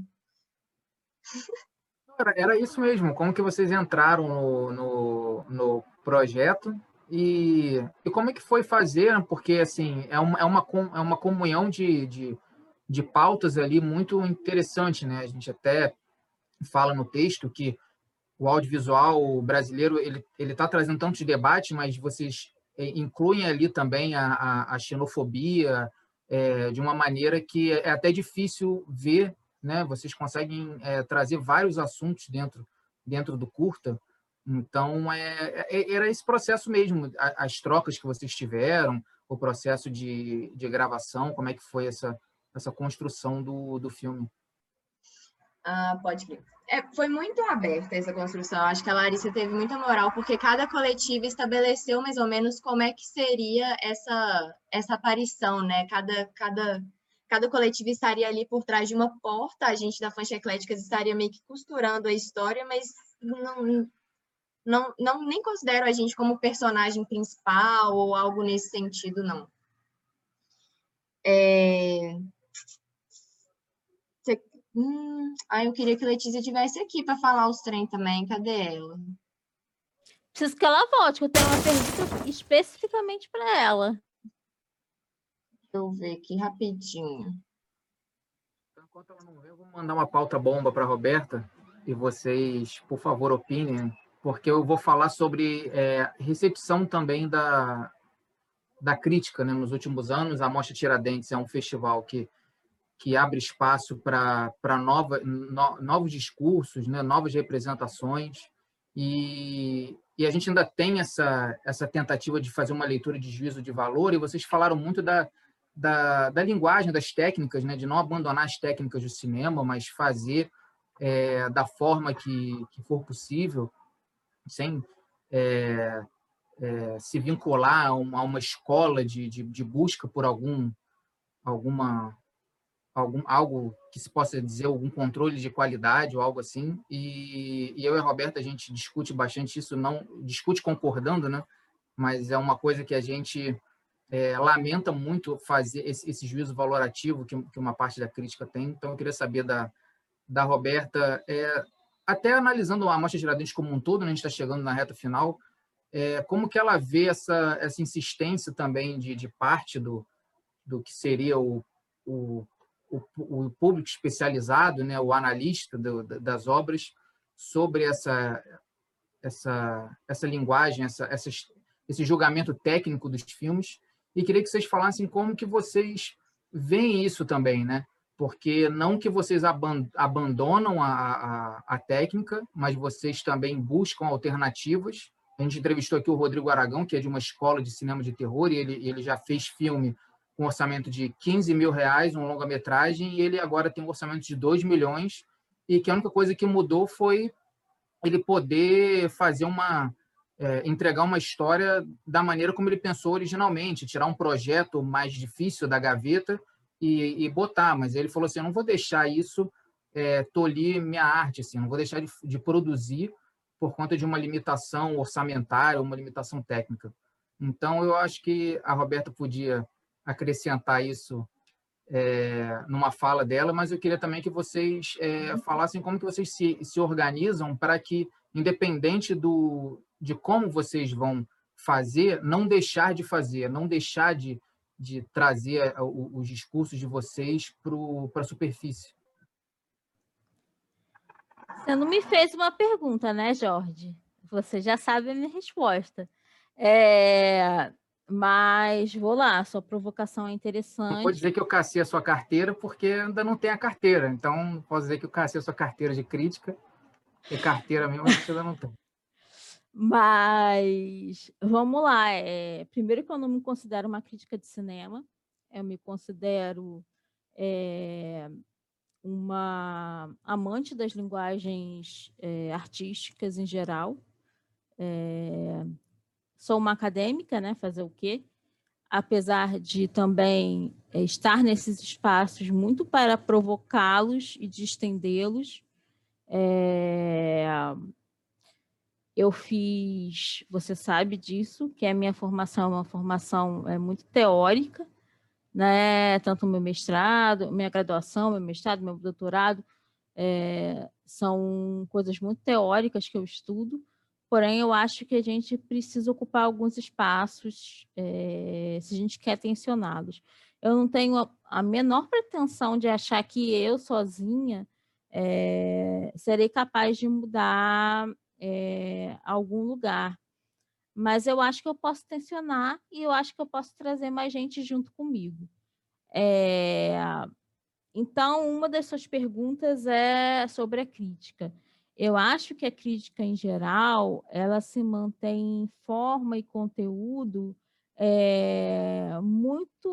Era isso mesmo. Como que vocês entraram no, no, no projeto e, e, como é que foi fazer? Porque assim é uma, é uma, é uma comunhão de, de, de pautas ali muito interessante, né? A gente até fala no texto que o audiovisual brasileiro ele está trazendo tantos debates, mas vocês eh, incluem ali também a, a, a xenofobia, é, de uma maneira que é até difícil ver, né? Vocês conseguem é, trazer vários assuntos dentro dentro do curta. Então é, é era esse processo mesmo, as trocas que vocês tiveram, o processo de, de gravação, como é que foi essa essa construção do, do filme? Ah, pode crer. É, foi muito aberta essa construção. Acho que a Larissa teve muita moral, porque cada coletiva estabeleceu mais ou menos como é que seria essa, essa aparição, né? Cada, cada, cada coletiva estaria ali por trás de uma porta, a gente da Fancha Ecléticas estaria meio que costurando a história, mas não, não, não nem considero a gente como personagem principal ou algo nesse sentido, não. É, Hum, aí eu queria que a Letícia tivesse aqui para falar os trem também. Cadê ela? Preciso que ela volte, que eu tenho uma pergunta especificamente para ela. Deixa eu ver aqui rapidinho. Enquanto ela não vê, eu vou mandar uma pauta bomba para a Roberta e vocês, por favor, opinem, porque eu vou falar sobre é, recepção também da, da crítica né, nos últimos anos. A Mostra Tiradentes é um festival que que abre espaço para no, novos discursos, né, novas representações, e, e a gente ainda tem essa, essa tentativa de fazer uma leitura de juízo de valor, e vocês falaram muito da, da, da linguagem, das técnicas, né, de não abandonar as técnicas do cinema, mas fazer é, da forma que, que for possível, sem é, é, se vincular a uma, a uma escola de, de, de, busca por algum, alguma, algum algo que se possa dizer algum controle de qualidade ou algo assim. E, e eu e a Roberta a gente discute bastante isso, não discute concordando, né? Mas é uma coisa que a gente é, lamenta muito fazer esse, esse juízo valorativo que, que, uma parte da crítica tem. Então, eu queria saber da, da Roberta, é, até analisando a Amostra Tiradentes como um todo, né, a gente está chegando na reta final, é, como que ela vê essa, essa insistência também de, de parte do, do que seria o, o, o, o público especializado, né, o analista do, das obras, sobre essa, essa, essa linguagem, essa, essa, esse julgamento técnico dos filmes, e queria que vocês falassem como que vocês veem isso também, né? Porque não que vocês abandonam a, a, a técnica, mas vocês também buscam alternativas. A gente entrevistou aqui o Rodrigo Aragão, que é de uma escola de cinema de terror, e ele, ele já fez filme com orçamento de 15 mil reais, um longa-metragem, e ele agora tem um orçamento de 2 milhões, e que a única coisa que mudou foi ele poder fazer uma, é, entregar uma história da maneira como ele pensou originalmente, tirar um projeto mais difícil da gaveta e, e botar. Mas ele falou assim: eu não vou deixar isso é, tolir minha arte, assim, não vou deixar de, de, produzir por conta de uma limitação orçamentária, uma limitação técnica. Então, eu acho que a Roberta podia acrescentar isso é, numa fala dela, mas eu queria também que vocês é, falassem como que vocês se, se organizam para que, independente do, de como vocês vão fazer, não deixar de fazer, não deixar de, de trazer eh, os discursos de vocês para a superfície. Você não me fez uma pergunta, né, Jorge? Você já sabe a minha resposta. É... Mas vou lá, sua provocação é interessante. Não pode dizer que eu cacei a sua carteira, porque ainda não tem a carteira. Então, posso dizer que eu cacei a sua carteira de crítica, e carteira mesmo você ainda não tem. Mas vamos lá. É, primeiro que eu não me considero uma crítica de cinema, eu me considero é, uma amante das linguagens é, artísticas em geral. sou uma acadêmica, né? Fazer o quê? Apesar de também estar nesses espaços muito para provocá-los e distendê-los. É, eu fiz, você sabe disso, que a minha formação é uma formação é, muito teórica, né? Tanto meu mestrado, minha graduação, meu mestrado, meu doutorado, é, são coisas muito teóricas que eu estudo, porém eu acho que a gente precisa ocupar alguns espaços é, se a gente quer tensioná-los. Eu não tenho a, a, menor pretensão de achar que eu sozinha é, serei capaz de mudar é, algum lugar. Mas eu acho que eu posso tensionar e eu acho que eu posso trazer mais gente junto comigo. É, então, uma das suas perguntas é sobre a crítica. Eu acho que a crítica em geral, ela se mantém em forma e conteúdo é, muito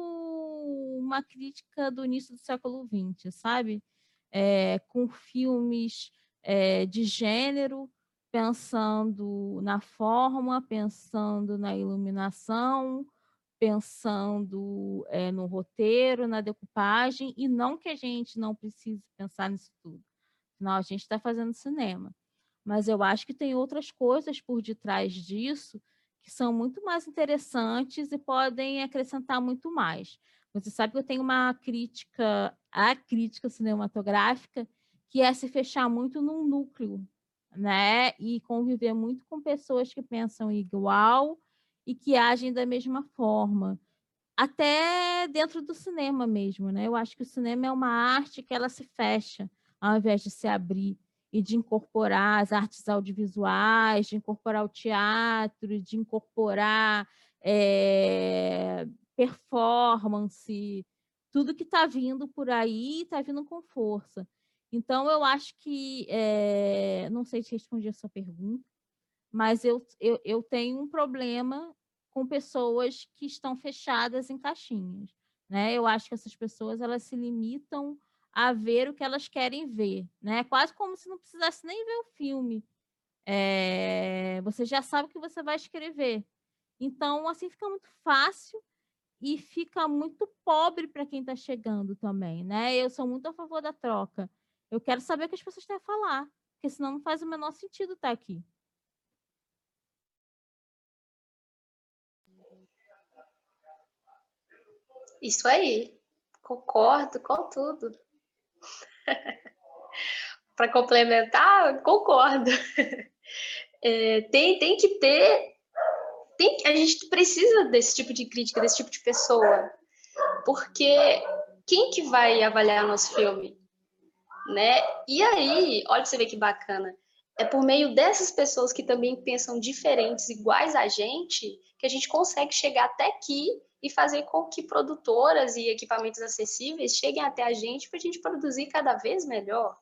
uma crítica do início do século XX, sabe? É, com filmes é, de gênero, pensando na forma, pensando na iluminação, pensando é, no roteiro, na decupagem, e não que a gente não precise pensar nisso tudo. Afinal, a gente está fazendo cinema. Mas eu acho que tem outras coisas por detrás disso que são muito mais interessantes e podem acrescentar muito mais. Você sabe que eu tenho uma crítica à crítica cinematográfica que é se fechar muito num núcleo né? E conviver muito com pessoas que pensam igual e que agem da mesma forma. Até dentro do cinema mesmo, né? Eu acho que o cinema é uma arte que ela se fecha ao invés de se abrir e de incorporar as artes audiovisuais, de incorporar o teatro, de incorporar é, performance, tudo que está vindo por aí está vindo com força. Então, eu acho que, é, não sei se respondi a sua pergunta, mas eu, eu, eu tenho um problema com pessoas que estão fechadas em caixinhas. né? Eu acho que essas pessoas elas se limitam a ver o que elas querem ver, né? Quase como se não precisasse nem ver o filme. É, você já sabe o que você vai escrever. Então, assim, fica muito fácil e fica muito pobre para quem está chegando também, né? Eu sou muito a favor da troca. Eu quero saber o que as pessoas têm a falar, porque senão não faz o menor sentido estar aqui. Isso aí, concordo com tudo. Para complementar, concordo. É, tem, tem que ter. Tem, a gente precisa desse tipo de crítica, desse tipo de pessoa. Porque quem que vai avaliar nosso filme? Né? E aí, olha você ver que bacana. É por meio dessas pessoas que também pensam diferentes, iguais a gente, que a gente consegue chegar até aqui e fazer com que produtoras e equipamentos acessíveis cheguem até a gente para a gente produzir cada vez melhor.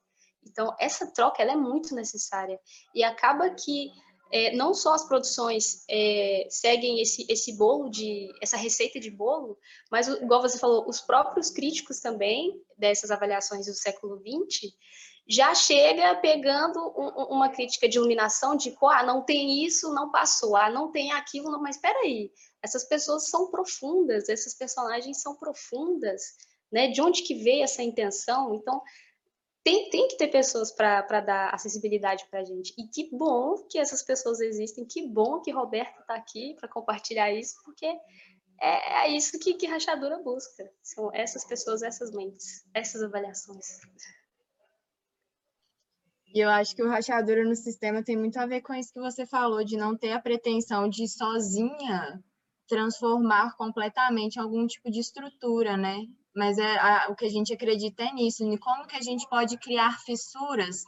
Então, essa troca ela é muito necessária. E acaba que é, não só as produções é, seguem esse, esse bolo de essa receita de bolo, mas igual você falou, os próprios críticos também dessas avaliações do século XX já chega pegando um, uma crítica de iluminação de ah, não tem isso, não passou, ah, não tem aquilo, não, mas espera aí, essas pessoas são profundas, esses personagens são profundas, né? De onde que veio essa intenção? Então, tem, tem que ter pessoas para dar acessibilidade para a gente. E que bom que essas pessoas existem, que bom que Roberto está aqui para compartilhar isso, porque é, é isso que, que Rachadura busca. São essas pessoas, essas mentes, essas avaliações. E eu acho que o rachadura no sistema tem muito a ver com isso que você falou, de não ter a pretensão de sozinha transformar completamente algum tipo de estrutura, né? Mas é a, o que a gente acredita é nisso, em como que a gente pode criar fissuras,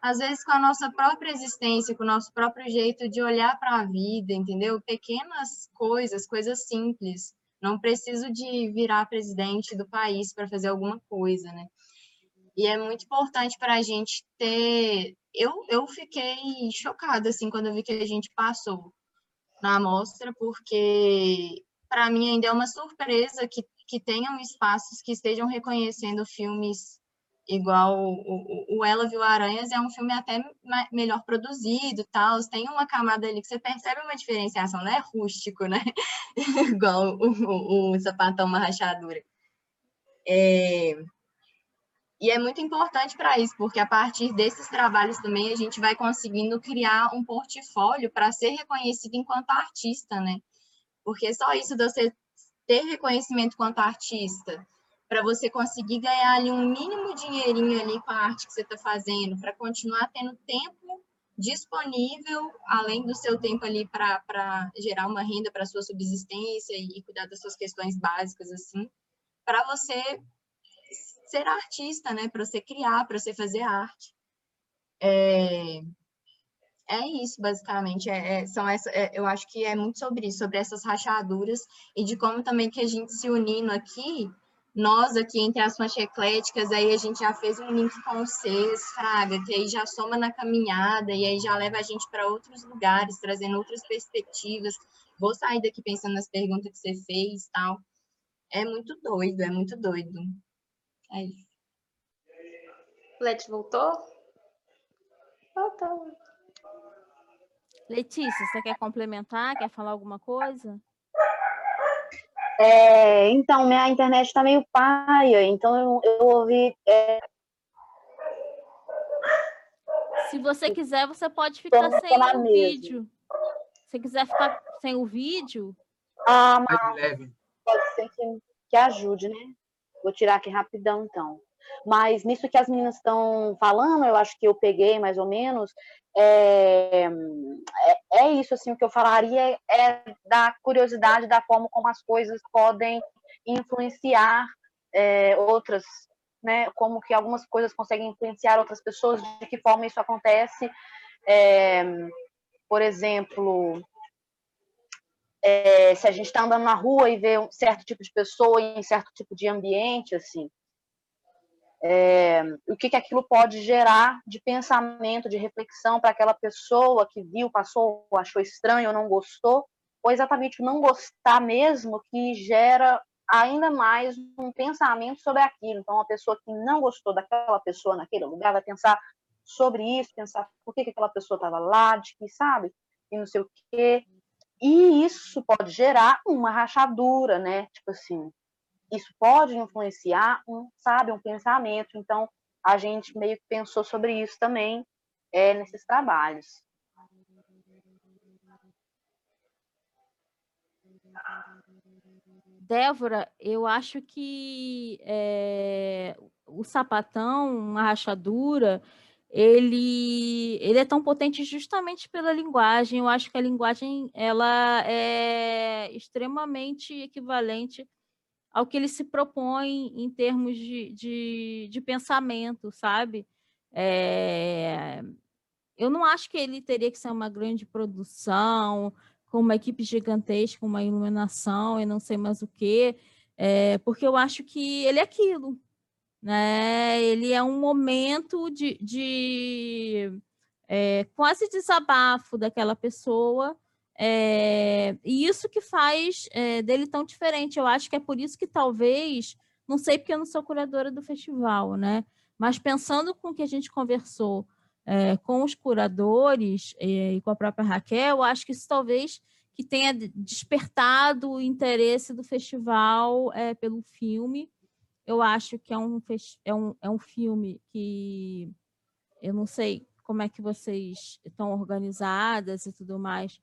às vezes com a nossa própria existência, com o nosso próprio jeito de olhar para a vida, entendeu? Pequenas coisas, coisas simples. Não preciso de virar presidente do país para fazer alguma coisa, né? E é muito importante para a gente ter. Eu, eu fiquei chocada assim quando eu vi que a gente passou na amostra, porque para mim ainda é uma surpresa que, que tenham espaços que estejam reconhecendo filmes igual o, o Ela Viu Aranhas, é um filme até melhor produzido, tal, tem uma camada ali que você percebe uma diferenciação, não é rústico, né? igual o, o, o Sapatão Uma Rachadura. É, e é muito importante para isso, porque a partir desses trabalhos também a gente vai conseguindo criar um portfólio para ser reconhecido enquanto artista, né? Porque só isso de você ter reconhecimento quanto artista, para você conseguir ganhar ali um mínimo dinheirinho ali com a arte que você está fazendo, para continuar tendo tempo disponível, além do seu tempo ali para gerar uma renda para sua subsistência e cuidar das suas questões básicas, assim, para você ser artista, né? Para você criar, para você fazer arte. É, é isso, basicamente. É, é, são essa, é, eu acho que é muito sobre isso, sobre essas rachaduras e de como também que a gente se unindo aqui, nós aqui entre as fontes ecléticas, aí a gente já fez um link com o CES, Fraga, que aí já soma na caminhada e aí já leva a gente para outros lugares, trazendo outras perspectivas. Vou sair daqui pensando nas perguntas que você fez tal. É muito doido, é muito doido. É isso. Leti voltou? Voltou. Letícia, você quer complementar? Quer falar alguma coisa? É, então, minha internet está meio paia, então eu, eu ouvi. É... Se você quiser, você pode ficar Tô sem o vídeo. Se quiser ficar sem o vídeo. Ah, mas pode ser que, que ajude, né? Vou tirar aqui rapidão, então. Mas nisso que as meninas estão falando, eu acho que eu peguei mais ou menos, é, é, é, isso, assim, o que eu falaria é da curiosidade da forma como as coisas podem influenciar é, outras, né, como que algumas coisas conseguem influenciar outras pessoas, de que forma isso acontece, é, por exemplo, é, se a gente está andando na rua e vê um certo tipo de pessoa em certo tipo de ambiente, assim, é, o que, que aquilo pode gerar de pensamento, de reflexão para aquela pessoa que viu, passou, achou estranho ou não gostou, ou exatamente não gostar mesmo que gera ainda mais um pensamento sobre aquilo. Então, uma pessoa que não gostou daquela pessoa naquele lugar vai pensar sobre isso, pensar por que, que aquela pessoa estava lá, de que, sabe? E não sei o quê. E isso pode gerar uma rachadura, né? Tipo assim, isso pode influenciar um, sabe, um pensamento. Então, a gente meio que pensou sobre isso também é, nesses trabalhos. Débora, eu acho que é, o sapatão, a rachadura, ele, ele é tão potente justamente pela linguagem. Eu acho que a linguagem ela é extremamente equivalente ao que ele se propõe em termos de, de, de pensamento, sabe? É, eu não acho que ele teria que ser uma grande produção, com uma equipe gigantesca, uma iluminação e não sei mais o quê, é, porque eu acho que ele é aquilo, né? Ele é um momento de, de é, quase desabafo daquela pessoa, é, e isso que faz é, dele tão diferente. Eu acho que é por isso que talvez, não sei porque eu não sou curadora do festival, né? Mas pensando com o que a gente conversou é, com os curadores é, e com a própria Raquel, acho que isso talvez que tenha despertado o interesse do festival é, pelo filme. Eu acho que é um, é, um, é um filme que eu não sei como é que vocês estão organizadas e tudo mais,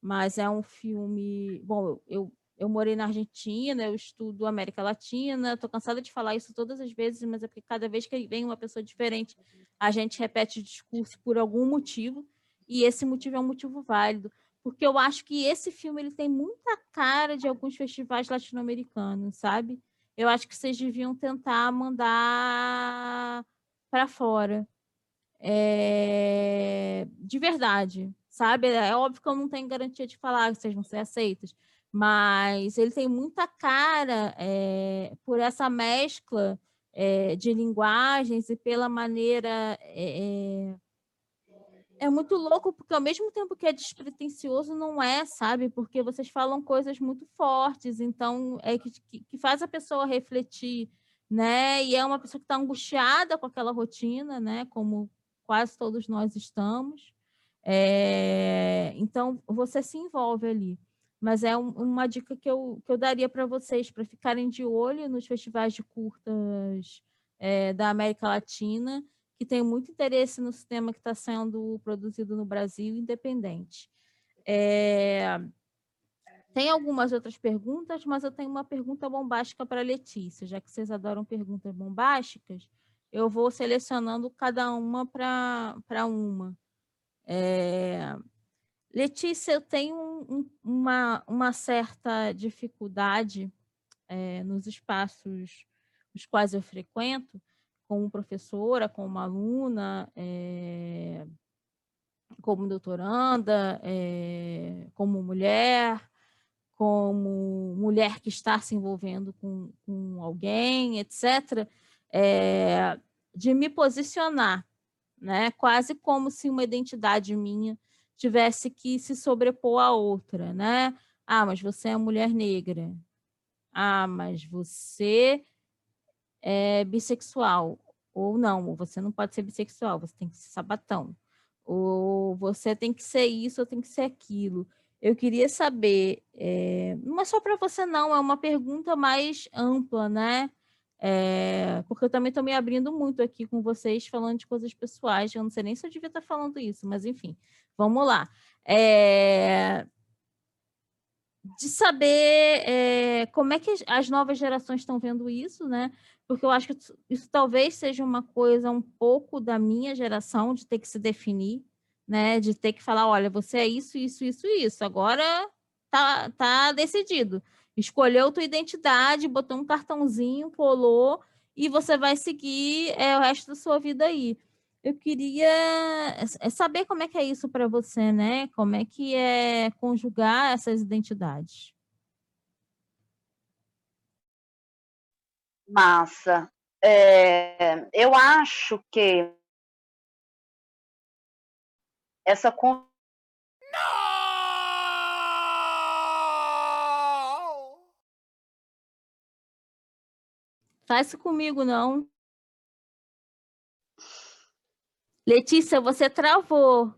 mas é um filme. Bom, eu, eu morei na Argentina, eu estudo América Latina, estou cansada de falar isso todas as vezes, mas é porque cada vez que vem uma pessoa diferente, a gente repete o discurso por algum motivo, e esse motivo é um motivo válido, porque eu acho que esse filme ele tem muita cara de alguns festivais latino-americanos, sabe? Eu acho que vocês deviam tentar mandar para fora. É... De verdade, sabe? É óbvio que eu não tenho garantia de falar que vocês vão ser aceitos, mas ele tem muita cara é, por essa mescla é, de linguagens e pela maneira. É, é, muito louco, porque ao mesmo tempo que é despretensioso, não é, sabe? Porque vocês falam coisas muito fortes, então é que, que faz a pessoa refletir, né? E é uma pessoa que está angustiada com aquela rotina, né? Como quase todos nós estamos. É, então, você se envolve ali mas é um, uma dica que eu, que eu daria para vocês, para ficarem de olho nos festivais de curtas é, da América Latina, que tem muito interesse no cinema que está sendo produzido no Brasil, independente. É, tem algumas outras perguntas, mas eu tenho uma pergunta bombástica para a Letícia, já que vocês adoram perguntas bombásticas, eu vou selecionando cada uma para uma. É, Letícia, eu tenho um, uma, uma certa dificuldade é, nos espaços os quais eu frequento, como professora, como aluna, é, como doutoranda, é, como mulher, como mulher que está se envolvendo com, com alguém, etc., é, de me posicionar, né? quase como se uma identidade minha tivesse que se sobrepor a outra, né? Ah, mas você é mulher negra. Ah, mas você é bissexual. Ou não, você não pode ser bissexual, você tem que ser sabatão. Ou você tem que ser isso, ou tem que ser aquilo. Eu queria saber, é, não é só para você não, é uma pergunta mais ampla, né? É, porque eu também estou me abrindo muito aqui com vocês, falando de coisas pessoais. Eu não sei nem se eu devia estar falando isso, mas enfim, vamos lá. É, de saber é, como é que as novas gerações estão vendo isso, né? Porque eu acho que isso talvez seja uma coisa um pouco da minha geração, de ter que se definir, né? De ter que falar, olha, você é isso, isso, isso, isso. Agora tá, tá decidido escolheu tua identidade, botou um cartãozinho, colou e você vai seguir é, o resto da sua vida aí. Eu queria é, saber como é que é isso para você, né? Como é que é conjugar essas identidades? Massa. É, eu acho que essa Faz isso comigo, não. Letícia, você travou.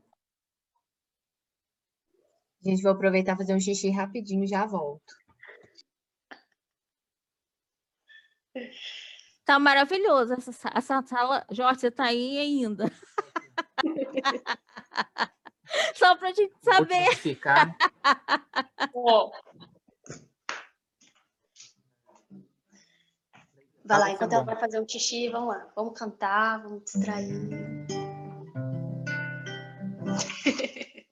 Gente, vou aproveitar e fazer um xixi rapidinho, já volto. Tá maravilhoso essa, sa- essa sala. Jorge, você tá aí ainda. Só pra gente Vou saber. justificar. Vai lá, enquanto ela bom. vai fazer um xixi, vamos lá. Vamos cantar, vamos distrair.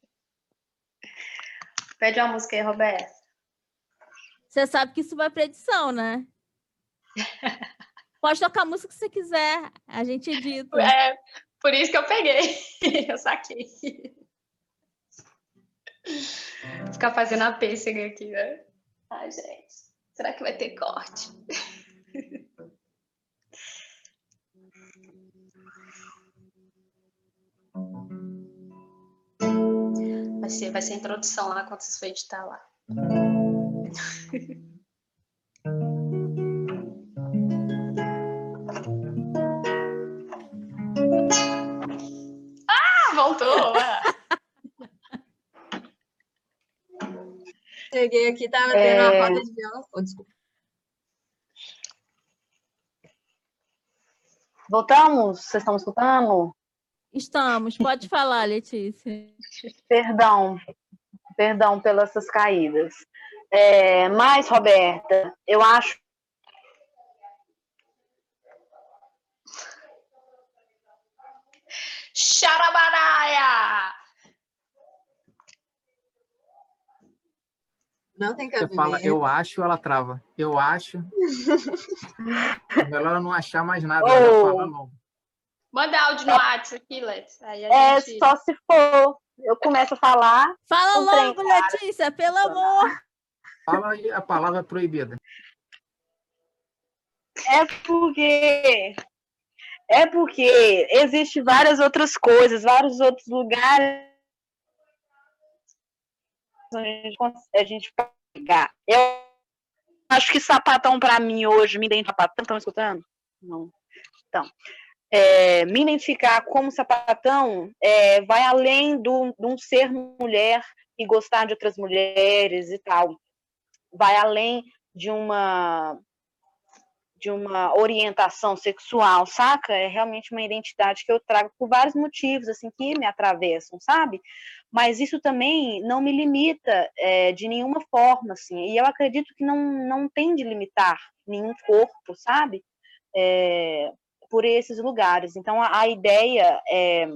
Pede uma música aí, Roberto. Você sabe que isso vai pra edição, né? Pode tocar a música que você quiser. A gente edita. É, por isso que eu peguei. Eu saquei. Ficar fazendo a pêssega aqui, né? Ai, gente. Será que vai ter corte? Vai ser, vai ser a introdução lá quando vocês for editar lá. Ah, voltou! Cheguei aqui, tava tendo uma É. roda de violão. Oh, desculpa. Voltamos? Vocês estão me escutando? Estamos. Pode falar, Letícia. Perdão, perdão pelas essas caídas. É, mas, Roberta, eu acho Charabaraia! Não tem Você cabimento. fala, eu acho, ela trava. Eu acho. Melhor ela não achar mais nada. Oh. Ela fala logo. Manda áudio no WhatsApp aqui, Lex. Aí a é gente... só se for. Eu começo a falar. Fala logo, Letícia, pelo amor. Fala aí a palavra proibida. É porque é porque existe várias outras coisas, vários outros lugares onde a gente, pode pegar. Eu acho que sapatão para mim hoje, me identificar sapatão, estão escutando? Não. Então, é, me identificar como sapatão é, vai além do, de um ser mulher e gostar de outras mulheres e tal. Vai além de uma de uma orientação sexual, saca? É realmente uma identidade que eu trago por vários motivos, assim, que me atravessam, sabe? Mas isso também não me limita é, de nenhuma forma, assim. E eu acredito que não, não tem de limitar nenhum corpo, sabe? É, por esses lugares. Então, a, a ideia é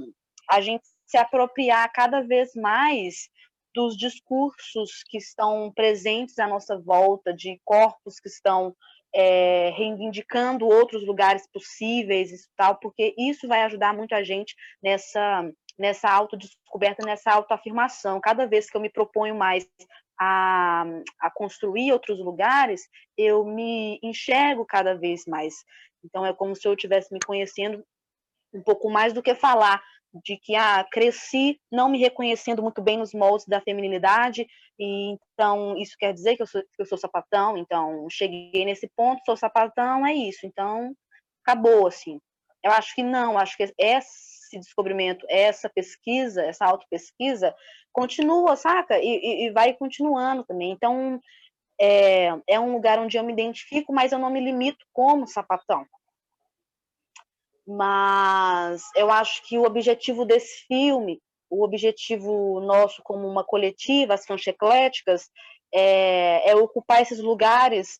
a gente se apropriar cada vez mais dos discursos que estão presentes à nossa volta, de corpos que estão é, reivindicando outros lugares possíveis e tal, porque isso vai ajudar muito a gente nessa, nessa autodescoberta, nessa autoafirmação. Cada vez que eu me proponho mais a, a construir outros lugares, eu me enxergo cada vez mais. Então, é como se eu estivesse me conhecendo um pouco mais do que falar de que ah, cresci não me reconhecendo muito bem nos moldes da feminilidade, e então isso quer dizer que eu sou, que eu sou sapatão, então cheguei nesse ponto, sou sapatão, é isso, então acabou, assim. Eu acho que não, acho que esse descobrimento, essa pesquisa, essa autopesquisa, continua, saca? E, e, e vai continuando também. Então, é, é um lugar onde eu me identifico, mas eu não me limito como sapatão. Mas eu acho que o objetivo desse filme, o objetivo nosso como uma coletiva, as ecléticas, é, é ocupar esses lugares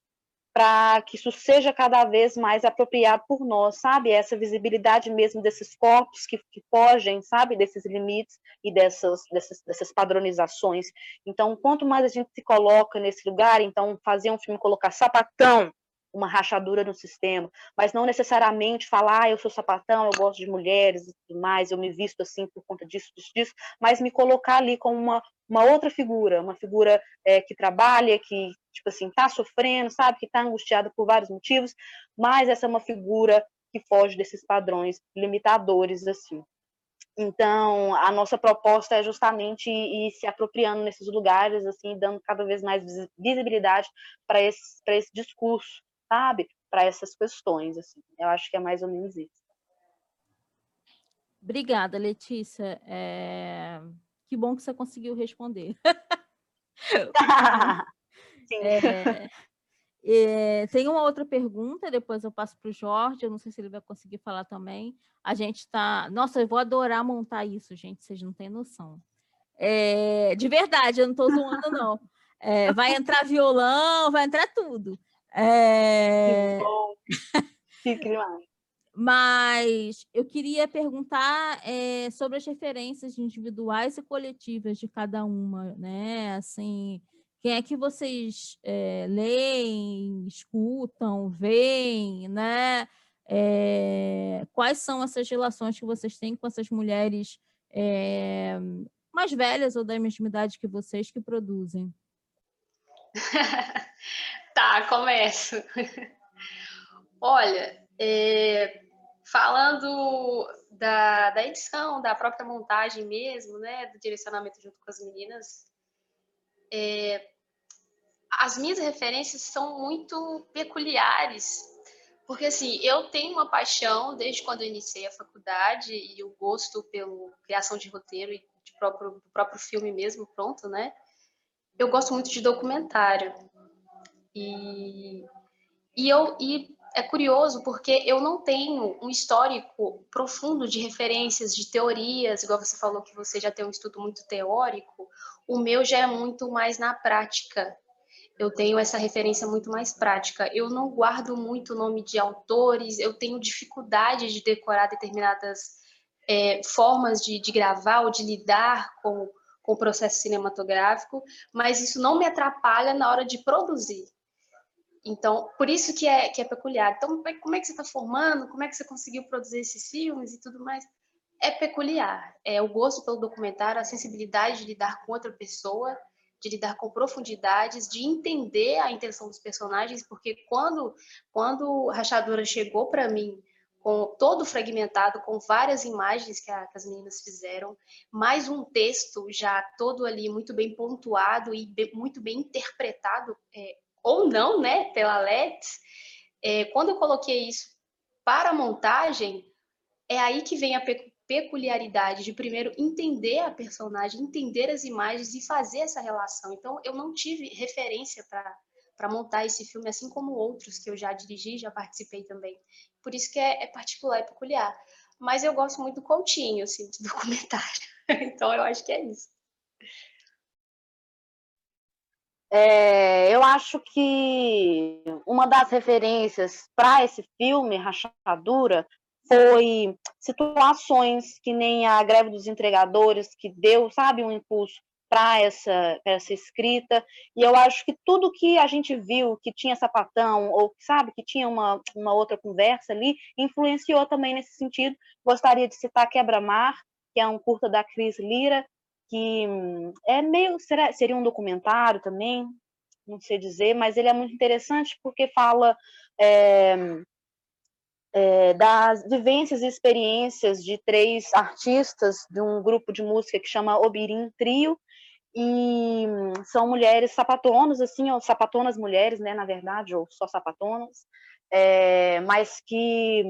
para que isso seja cada vez mais apropriado por nós, sabe? Essa visibilidade mesmo desses corpos que, que fogem, sabe? Desses limites e dessas, dessas, dessas padronizações. Então, quanto mais a gente se coloca nesse lugar, então fazer um filme colocar sapatão, uma rachadura no sistema, mas não necessariamente falar, ah, eu sou sapatão, eu gosto de mulheres e tudo mais, eu me visto assim por conta disso, disso, disso, mas me colocar ali como uma, uma outra figura, uma figura é, que trabalha, que, tipo assim, tá sofrendo, sabe, que tá angustiada por vários motivos, mas essa é uma figura que foge desses padrões limitadores, assim. Então, a nossa proposta é justamente ir se apropriando nesses lugares, assim, dando cada vez mais visibilidade para esse, esse discurso, sabe? para essas questões. Assim. Eu acho que é mais ou menos isso. Obrigada, Letícia. É... Que bom que você conseguiu responder. Sim. É, é, tem uma outra pergunta, depois eu passo para o Jorge, eu não sei se ele vai conseguir falar também. A gente está. Nossa, eu vou adorar montar isso, gente, vocês não têm noção. É, de verdade, eu não estou zoando, não. É, vai entrar violão, vai entrar tudo. É, Que bom. Demais. mas eu queria perguntar eh, sobre as referências individuais e coletivas de cada uma, né? Assim, quem é que vocês eh, leem, escutam, veem, né? Eh, quais são essas relações que vocês têm com essas mulheres eh, mais velhas ou da mesma idade que vocês que produzem? Tá, começo. Olha, é, falando da, da edição, da própria montagem mesmo, né, do direcionamento junto com as meninas, é, as minhas referências são muito peculiares, porque assim, eu tenho uma paixão desde quando eu iniciei a faculdade e o gosto pela criação de roteiro e de próprio, do próprio filme mesmo pronto, né? Eu gosto muito de documentário. E, e, eu, e é curioso porque eu não tenho um histórico profundo de referências, de teorias, igual você falou que você já tem um estudo muito teórico, o meu já é muito mais na prática. Eu tenho essa referência muito mais prática. Eu não guardo muito o nome de autores, eu tenho dificuldade de decorar determinadas é, formas de, de gravar ou de lidar com, com o processo cinematográfico, mas isso não me atrapalha na hora de produzir. Então, por isso que é, que é peculiar. Então, como é que você está formando? Como é que você conseguiu produzir esses filmes e tudo mais? É peculiar. É o gosto pelo documentário, a sensibilidade de lidar com outra pessoa, de lidar com profundidades, de entender a intenção dos personagens, porque quando, quando Rachadura chegou para mim com todo fragmentado, com várias imagens que, a, que, as meninas fizeram, mais um texto já todo ali muito bem pontuado e muito bem interpretado é, ou não, né, pela Let's, é, quando eu coloquei isso para a montagem, é aí que vem a peculiaridade de primeiro entender a personagem, entender as imagens e fazer essa relação. Então, eu não tive referência para montar esse filme, assim como outros que eu já dirigi, já participei também. Por isso que é, é particular e peculiar. Mas eu gosto muito do Coutinho, assim, de documentário. então, eu acho que é isso. É, eu acho que uma das referências para esse filme, Rachadura, foi situações que nem a greve dos entregadores, que deu, sabe, um impulso para essa, essa escrita. E eu acho que tudo que a gente viu que tinha sapatão, ou sabe, que tinha uma, uma outra conversa ali, influenciou também nesse sentido. Gostaria de citar Quebra-Mar, que é um curta da Cris Lira, que é meio será, seria um documentário também, não sei dizer, mas ele é muito interessante porque fala é, é, das vivências e experiências de três artistas de um grupo de música que chama Obirim Trio e são mulheres sapatonas, assim, ou sapatonas mulheres, né, na verdade, ou só sapatonas, é, mas que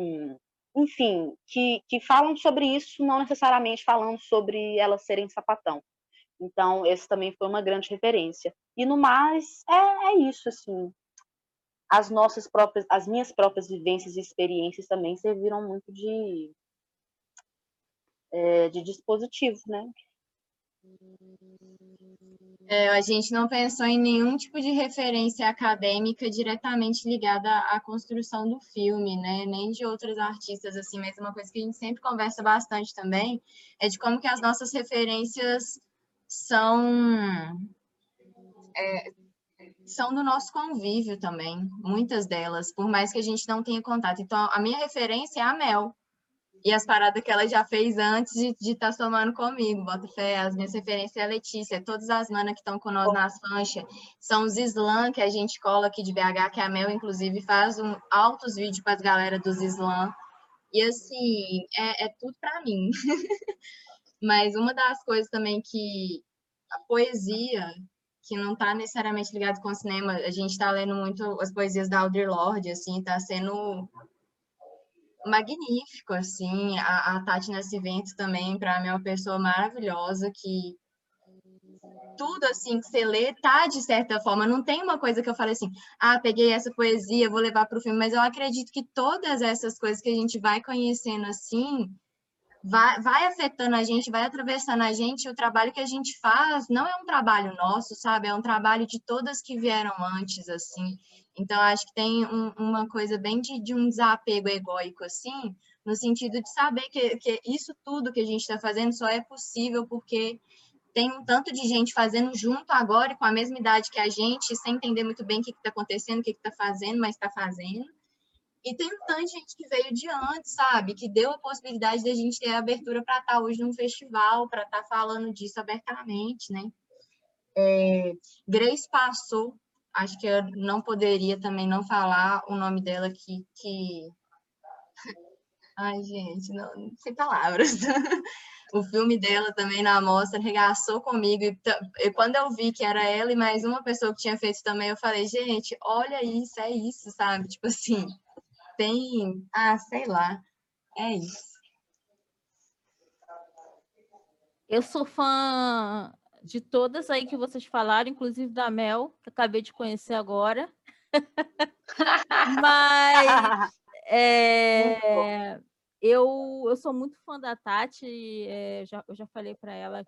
enfim, que, que falam sobre isso, não necessariamente falando sobre elas serem sapatão. Então, esse também foi uma grande referência. E no mais, é, é isso, assim. As nossas próprias, as minhas próprias vivências e experiências também serviram muito de, é, de dispositivo, né? É, a gente não pensou em nenhum tipo de referência acadêmica diretamente ligada à construção do filme, né? Nem de outros artistas, assim, mas uma coisa que a gente sempre conversa bastante também é de como que as nossas referências são é, são do nosso convívio também, muitas delas, por mais que a gente não tenha contato. Então, a minha referência é a Mel, e as paradas que ela já fez antes de estar tá somando comigo. Bota fé, as minhas referências é a Letícia, todas as manas que estão com nós nas fanchas são os slam que a gente cola aqui de BH, que a Mel, inclusive, faz um, altos vídeos para as galera dos slam. E assim, é, é tudo para mim. Mas uma das coisas também que a poesia que não está necessariamente ligado com o cinema. A gente está lendo muito as poesias da Audre Lorde, assim, está sendo magnífico, assim. A, a Tati Nascimento também, para mim, é uma pessoa maravilhosa que tudo assim que você lê tá de certa forma. Não tem uma coisa que eu falei assim, ah, peguei essa poesia, vou levar para o filme, mas eu acredito que todas essas coisas que a gente vai conhecendo assim vai, vai afetando a gente, vai atravessando a gente. O trabalho que a gente faz não é um trabalho nosso, sabe? É um trabalho de todas que vieram antes, assim. Então, acho que tem um, uma coisa bem de, de, um desapego egóico, assim, no sentido de saber que, que isso tudo que a gente está fazendo só é possível porque tem um tanto de gente fazendo junto agora e com a mesma idade que a gente, sem entender muito bem o que está acontecendo, o que está fazendo, mas está fazendo. E tem um tanto de gente que veio de antes, sabe? Que deu a possibilidade de a gente ter a abertura para estar tá hoje num festival, para estar tá falando disso abertamente, né? É, Grace passou, acho que eu não poderia também não falar o nome dela aqui, que... Ai, gente, não, sem palavras. o filme dela também na amostra regaçou comigo. E, e, quando eu vi que era ela e mais uma pessoa que tinha feito também, eu falei, gente, olha isso, é isso, sabe? Tipo assim, tem. Ah, sei lá. É isso. Eu sou fã de todas aí que vocês falaram, inclusive da Mel, que acabei de conhecer agora. Mas é, eu, eu sou muito fã da Tati, é, já, eu já falei para ela,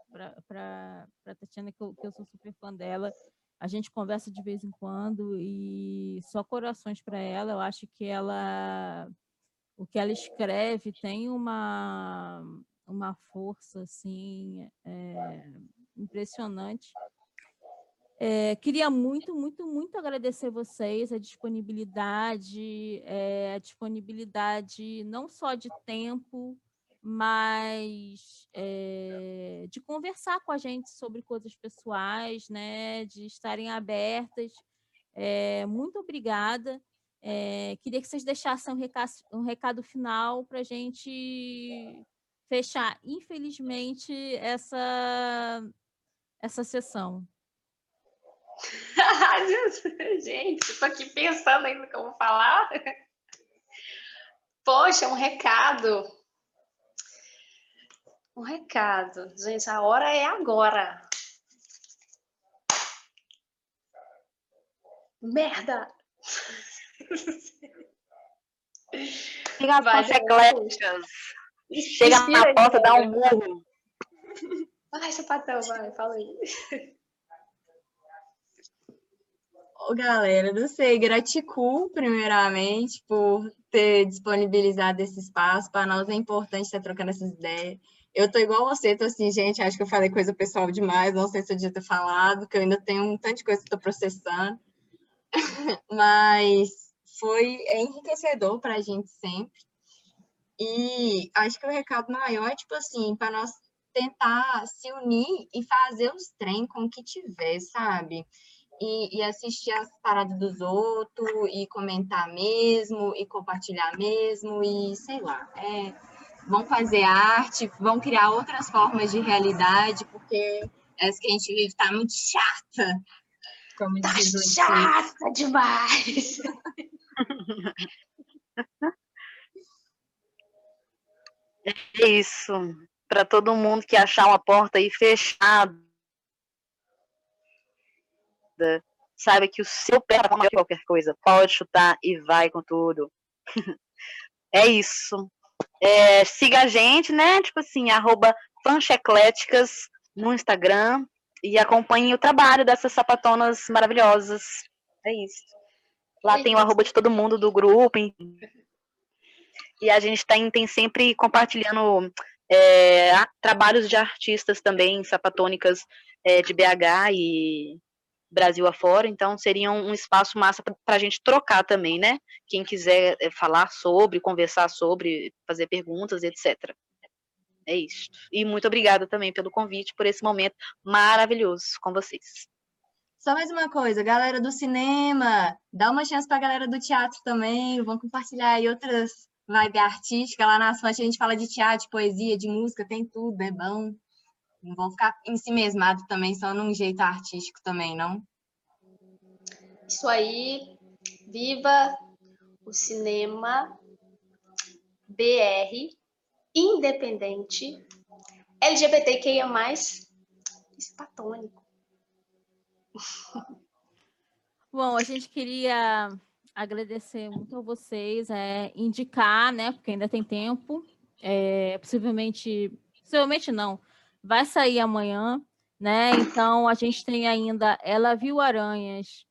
para a Tatiana, que eu, que eu sou super fã dela. A gente conversa de vez em quando e só corações para ela. Eu acho que ela, o que ela escreve tem uma, uma força assim é, impressionante. É, queria muito, muito, muito agradecer vocês a disponibilidade, é, a disponibilidade não só de tempo, mas é, de conversar com a gente sobre coisas pessoais, né, de estarem abertas. muito obrigada. queria que vocês deixassem um recado, um recado final para a gente fechar, infelizmente, essa, essa sessão. Gente, estou aqui pensando ainda no que eu vou falar. Poxa, um recado. Um recado. Gente, a hora é agora. Merda! Ligações ecléticas. Chega na porta, dá um murro. Vai, sapatão, vai, fala aí. Galera, não sei, gratidão primeiramente por ter disponibilizado esse espaço. Para nós é importante estar trocando essas ideias. Eu tô igual você, tô assim, gente, acho que eu falei coisa pessoal demais, não sei se eu devia ter falado, que eu ainda tenho um tanto de coisa que estou processando. Mas foi enriquecedor para a gente sempre. E acho que o recado maior é, tipo assim, para nós tentar se unir e fazer os trem com o que tiver, sabe? e, e, assistir as paradas dos outros, e comentar mesmo, e compartilhar mesmo, e sei lá. É, vão fazer arte, vão criar outras formas de realidade, porque essa que a gente vive está muito chata. Como tá diz chata demais! É isso. Para todo mundo que achar uma porta aí fechada, saiba que o seu pé é maior que qualquer coisa. Pode chutar e vai com tudo. é isso. É, siga a gente, né? Tipo assim, arroba fanchecléticas no Instagram e acompanhe o trabalho dessas sapatonas maravilhosas. É isso. Lá tem o arroba de todo mundo do grupo. E a gente tem, tem sempre compartilhando é, trabalhos de artistas também, sapatônicas é, de BH e Brasil afora, então seria um, espaço massa para a gente trocar também, né? Quem quiser eh, falar sobre, conversar sobre, fazer perguntas, etc. É isso. E muito obrigada também pelo convite, por esse momento maravilhoso com vocês. Só mais uma coisa, galera do cinema, dá uma chance para a galera do teatro também, vão compartilhar aí outras vibes artísticas. Lá na fonte a gente fala de teatro, de poesia, de música, tem tudo, é bom. Não vão ficar em si mesmado também, só num jeito artístico também, não? Isso aí, viva o cinema BR, independente, LGBTQIA+, espatônico. Bom, a gente queria agradecer muito a vocês, é, indicar, né, porque ainda tem tempo, é, possivelmente, possivelmente não, vai sair amanhã, né, então a gente tem ainda Ela Viu Aranhas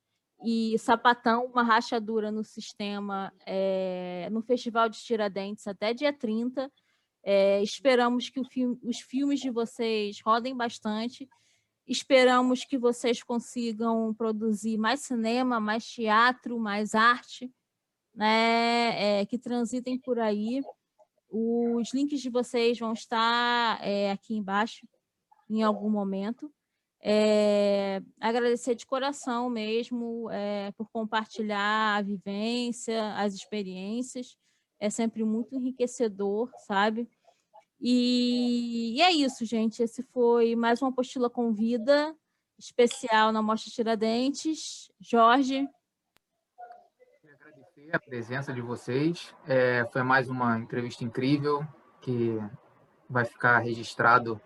e Sapatão, uma rachadura no sistema, é, no Festival de Tiradentes até dia 30, é, esperamos que filme, os filmes de vocês rodem bastante, Esperamos que vocês consigam produzir mais cinema, mais teatro, mais arte, né? É, que transitem por aí. Os links de vocês vão estar é, aqui embaixo em algum momento. É, agradecer de coração mesmo é, por compartilhar a vivência, as experiências. É sempre muito enriquecedor, sabe? E, e, é isso, gente. Esse foi mais uma apostila com vida especial na Mostra Tiradentes. Jorge. Queria agradecer a presença de vocês. É, foi mais uma entrevista incrível que vai ficar registrado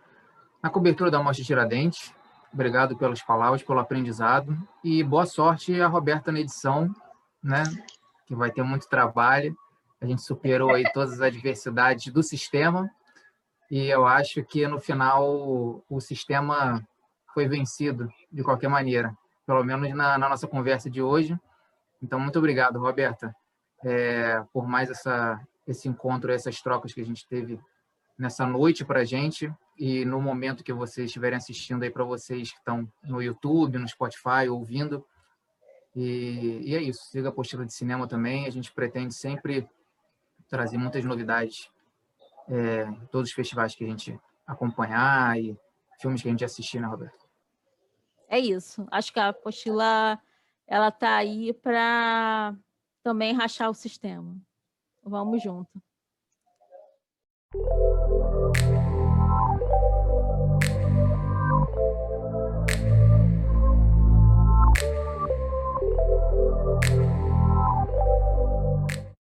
na cobertura da Mostra Tiradentes. Obrigado pelas palavras, pelo aprendizado e boa sorte a Roberta na edição, né? Que vai ter muito trabalho. A gente superou aí todas as adversidades do sistema e eu acho que no final o sistema foi vencido de qualquer maneira, pelo menos na, na nossa conversa de hoje. Então, muito obrigado, Roberta, é, por mais essa, esse encontro, essas trocas que a gente teve nessa noite para a gente e no momento que vocês estiverem assistindo aí para vocês que estão no YouTube, no Spotify, ouvindo. E, e é isso, siga a apostila de cinema também. A gente pretende sempre trazer muitas novidades é, todos os festivais que a gente acompanhar e filmes que a gente assistir, né, Roberto? É isso. Acho que a apostila ela tá aí para também rachar o sistema. Vamos junto.